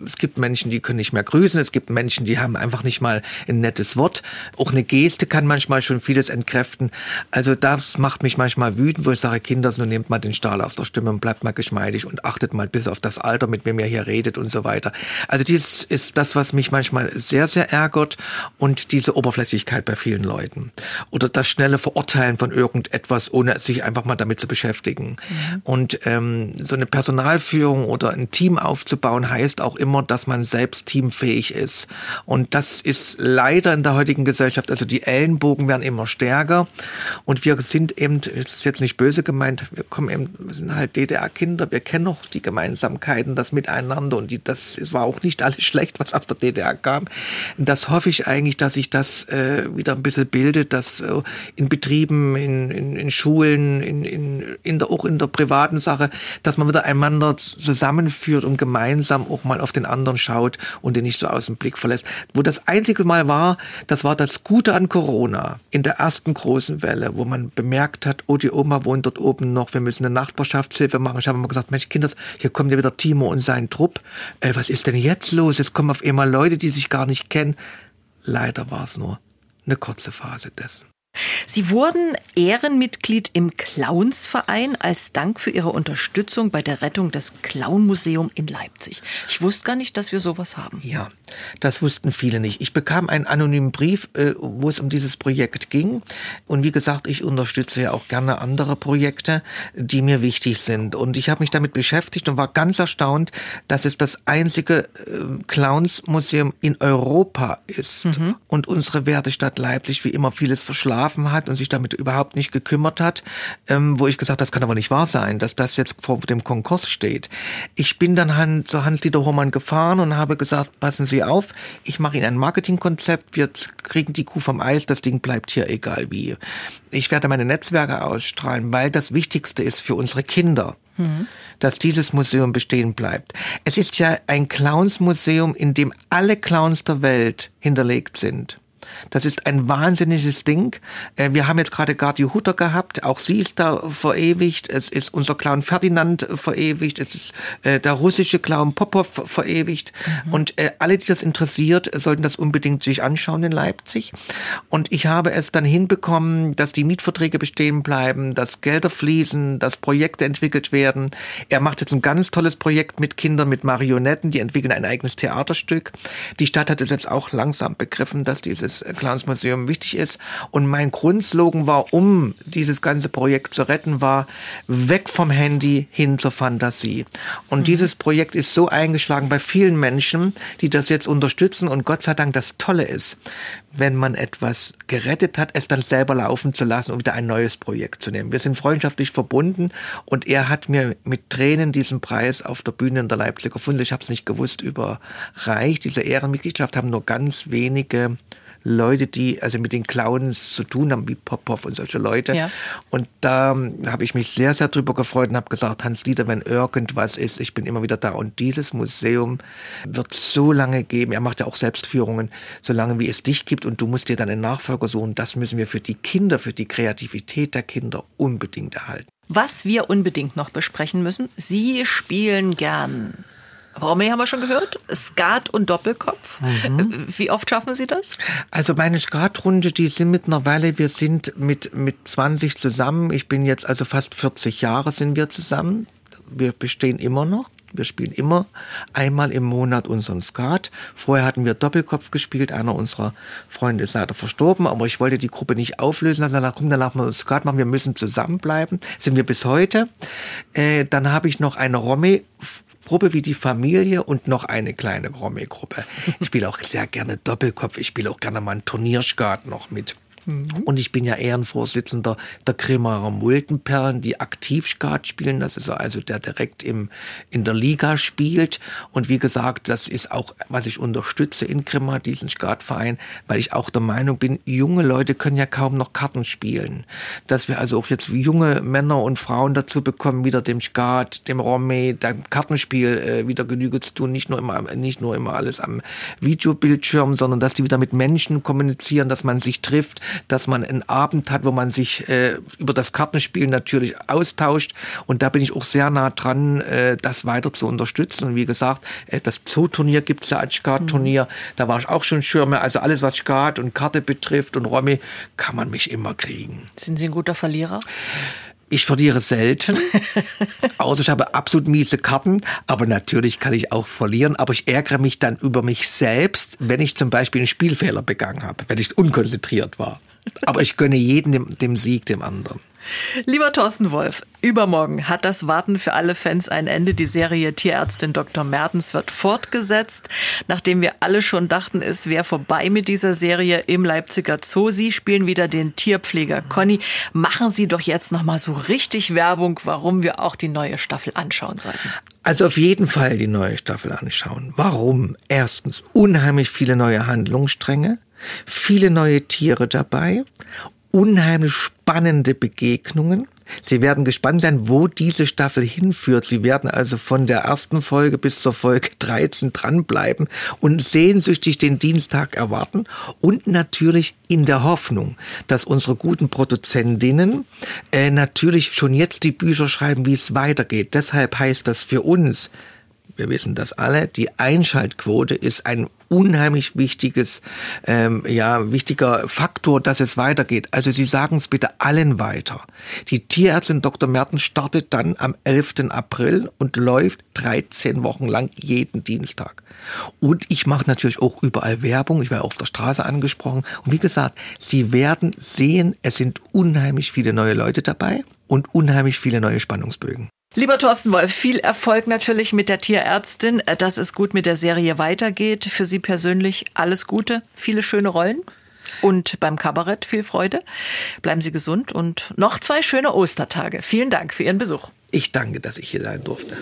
es gibt Menschen, die können nicht mehr grüßen, es gibt Menschen, die haben einfach nicht mal ein nettes Wort. Auch eine Geste kann manchmal schon vieles entkräften. Also das macht mich manchmal wütend, wo ich sage, Kinder, nun nehmt mal den Stahl aus der Stimme und bleibt mal geschmeidig und achtet mal bis auf das Alter, mit wem ihr hier redet und so weiter. Also dies ist das, was mich manchmal sehr, sehr ärgert und diese Oberflächlichkeit bei vielen Leuten. Leuten oder das schnelle Verurteilen von irgendetwas, ohne sich einfach mal damit zu beschäftigen. Mhm. Und ähm, so eine Personalführung oder ein Team aufzubauen heißt auch immer, dass man selbst teamfähig ist. Und das ist leider in der heutigen Gesellschaft, also die Ellenbogen werden immer stärker und wir sind eben, das ist jetzt nicht böse gemeint, wir kommen eben, wir sind halt DDR-Kinder, wir kennen noch die Gemeinsamkeiten, das Miteinander und die, das es war auch nicht alles schlecht, was aus der DDR kam. Das hoffe ich eigentlich, dass sich das äh, wieder ein bisschen bildet, dass äh, in Betrieben, in, in, in Schulen, in, in, in der, auch in der privaten Sache, dass man wieder einander zusammenführt und gemeinsam auch mal auf den anderen schaut und den nicht so aus dem Blick verlässt. Wo das einzige Mal war, das war das Gute an Corona in der ersten großen Welle, wo man bemerkt hat, oh, die Oma wohnt dort oben noch, wir müssen eine Nachbarschaftshilfe machen. Ich habe immer gesagt, Mensch, Kinder, hier kommt ja wieder Timo und sein Trupp. Äh, was ist denn jetzt los? Jetzt kommen auf einmal Leute, die sich gar nicht kennen. Leider war es nur eine kurze Phase dessen. Sie wurden Ehrenmitglied im Clownsverein als Dank für Ihre Unterstützung bei der Rettung des Clownmuseum in Leipzig. Ich wusste gar nicht, dass wir sowas haben. Ja, das wussten viele nicht. Ich bekam einen anonymen Brief, äh, wo es um dieses Projekt ging. Und wie gesagt, ich unterstütze ja auch gerne andere Projekte, die mir wichtig sind. Und ich habe mich damit beschäftigt und war ganz erstaunt, dass es das einzige äh, Clownsmuseum in Europa ist. Mhm. Und unsere Wertestadt Leipzig wie immer vieles verschlagen verschlafen hat und sich damit überhaupt nicht gekümmert hat, ähm, wo ich gesagt, das kann aber nicht wahr sein, dass das jetzt vor dem Konkurs steht. Ich bin dann Han, zu Hans-Dieter Hohmann gefahren und habe gesagt, passen Sie auf, ich mache Ihnen ein Marketingkonzept, wir kriegen die Kuh vom Eis, das Ding bleibt hier egal wie. Ich werde meine Netzwerke ausstrahlen, weil das Wichtigste ist für unsere Kinder mhm. dass dieses Museum bestehen bleibt. Es ist ja ein Clownsmuseum, in dem alle Clowns der Welt hinterlegt sind. Das ist ein wahnsinniges Ding. Äh, wir haben jetzt gerade Gardi Hutter gehabt, auch sie ist da verewigt. Es ist unser Clown Ferdinand verewigt. Es ist äh, der russische Clown Popov verewigt. Mhm. Und äh, alle, die das interessiert, sollten das unbedingt sich anschauen in Leipzig. Und ich habe es dann hinbekommen, dass die Mietverträge bestehen bleiben, dass Gelder fließen, dass Projekte entwickelt werden. Er macht jetzt ein ganz tolles Projekt mit Kindern, mit Marionetten, die entwickeln ein eigenes Theaterstück. Die Stadt hat es jetzt auch langsam begriffen, dass dieses Clowns Museum wichtig ist. Und mein Grundslogan war, um dieses ganze Projekt zu retten, war weg vom Handy hin zur Fantasie. Und mhm. dieses Projekt ist so eingeschlagen bei vielen Menschen, die das jetzt unterstützen. Und Gott sei Dank das Tolle ist, wenn man etwas gerettet hat, es dann selber laufen zu lassen und wieder ein neues Projekt zu nehmen. Wir sind freundschaftlich verbunden und er hat mir mit Tränen diesen Preis auf der Bühne in der Leipziger Funde, ich habe es nicht gewusst, überreicht. Diese Ehrenmitgliedschaft haben nur ganz wenige Leute, die also mit den Clowns zu tun haben, wie Popov und solche Leute. Ja. Und da habe ich mich sehr, sehr drüber gefreut und habe gesagt, Hans Dieter, wenn irgendwas ist, ich bin immer wieder da. Und dieses Museum wird so lange geben, er macht ja auch Selbstführungen, so lange wie es dich gibt und du musst dir dann einen Nachfolger suchen. Das müssen wir für die Kinder, für die Kreativität der Kinder unbedingt erhalten. Was wir unbedingt noch besprechen müssen, Sie spielen gern Romy haben wir schon gehört. Skat und Doppelkopf. Mhm. Wie oft schaffen Sie das? Also meine Skatrunde, die sind mittlerweile, wir sind mit, mit 20 zusammen. Ich bin jetzt also fast 40 Jahre sind wir zusammen. Wir bestehen immer noch. Wir spielen immer einmal im Monat unseren Skat. Vorher hatten wir Doppelkopf gespielt. Einer unserer Freunde ist leider verstorben, aber ich wollte die Gruppe nicht auflösen. Also danach, komm, danach mal Skat machen. Wir müssen zusammenbleiben. Sind wir bis heute. Äh, dann habe ich noch eine Romy Gruppe wie die Familie und noch eine kleine Romy-Gruppe. Ich spiele auch sehr gerne Doppelkopf. Ich spiele auch gerne mal einen Turnierskat noch mit. Mhm. Und ich bin ja Ehrenvorsitzender der Kremerer Muldenperlen, die aktiv Skat spielen. Das ist also der direkt im, in der Liga spielt. Und wie gesagt, das ist auch, was ich unterstütze in Kremer, diesen Skatverein, weil ich auch der Meinung bin, junge Leute können ja kaum noch Karten spielen. Dass wir also auch jetzt junge Männer und Frauen dazu bekommen, wieder dem Skat, dem Romme, dem Kartenspiel äh, wieder Genüge zu tun. Nicht nur immer, nicht nur immer alles am Videobildschirm, sondern dass die wieder mit Menschen kommunizieren, dass man sich trifft, dass man einen Abend hat, wo man sich äh, über das Kartenspiel natürlich austauscht. Und da bin ich auch sehr nah dran, äh, das weiter zu unterstützen. Und wie gesagt, äh, das Zooturnier gibt es ja als Skat-Turnier. Mhm. Da war ich auch schon Schirme. Also alles, was Skat und Karte betrifft und Romy, kann man mich immer kriegen. Sind Sie ein guter Verlierer? Ich verliere selten, außer ich habe absolut miese Karten. Aber natürlich kann ich auch verlieren. Aber ich ärgere mich dann über mich selbst, wenn ich zum Beispiel einen Spielfehler begangen habe, wenn ich unkonzentriert war. Aber ich gönne jeden dem, dem Sieg dem anderen. Lieber Thorsten Wolf, übermorgen hat das Warten für alle Fans ein Ende. Die Serie Tierärztin Dr. Mertens wird fortgesetzt. Nachdem wir alle schon dachten, es wäre vorbei mit dieser Serie im Leipziger Zoo. Sie spielen wieder den Tierpfleger Conny. Machen Sie doch jetzt nochmal so richtig Werbung, warum wir auch die neue Staffel anschauen sollten. Also auf jeden Fall die neue Staffel anschauen. Warum? Erstens, unheimlich viele neue Handlungsstränge viele neue Tiere dabei, unheimlich spannende Begegnungen. Sie werden gespannt sein, wo diese Staffel hinführt. Sie werden also von der ersten Folge bis zur Folge 13 dranbleiben und sehnsüchtig den Dienstag erwarten und natürlich in der Hoffnung, dass unsere guten Produzentinnen äh, natürlich schon jetzt die Bücher schreiben, wie es weitergeht. Deshalb heißt das für uns, wir wissen das alle, die Einschaltquote ist ein unheimlich wichtiges, ähm, ja, wichtiger Faktor, dass es weitergeht. Also Sie sagen es bitte allen weiter. Die Tierärztin Dr. Mertens startet dann am 11. April und läuft 13 Wochen lang jeden Dienstag. Und ich mache natürlich auch überall Werbung. Ich werde auf der Straße angesprochen. Und wie gesagt, Sie werden sehen, es sind unheimlich viele neue Leute dabei und unheimlich viele neue Spannungsbögen. Lieber Thorsten Wolf, viel Erfolg natürlich mit der Tierärztin, dass es gut mit der Serie weitergeht. Für Sie persönlich alles Gute, viele schöne Rollen und beim Kabarett viel Freude. Bleiben Sie gesund und noch zwei schöne Ostertage. Vielen Dank für Ihren Besuch. Ich danke, dass ich hier sein durfte.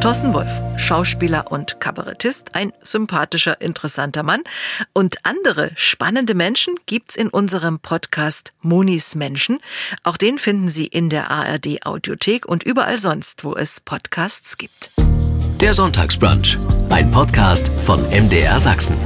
Thorsten Wolf, Schauspieler und Kabarettist, ein sympathischer, interessanter Mann. Und andere spannende Menschen gibt's in unserem Podcast Monis Menschen. Auch den finden Sie in der ARD Audiothek und überall sonst, wo es Podcasts gibt. Der Sonntagsbrunch, ein Podcast von MDR Sachsen.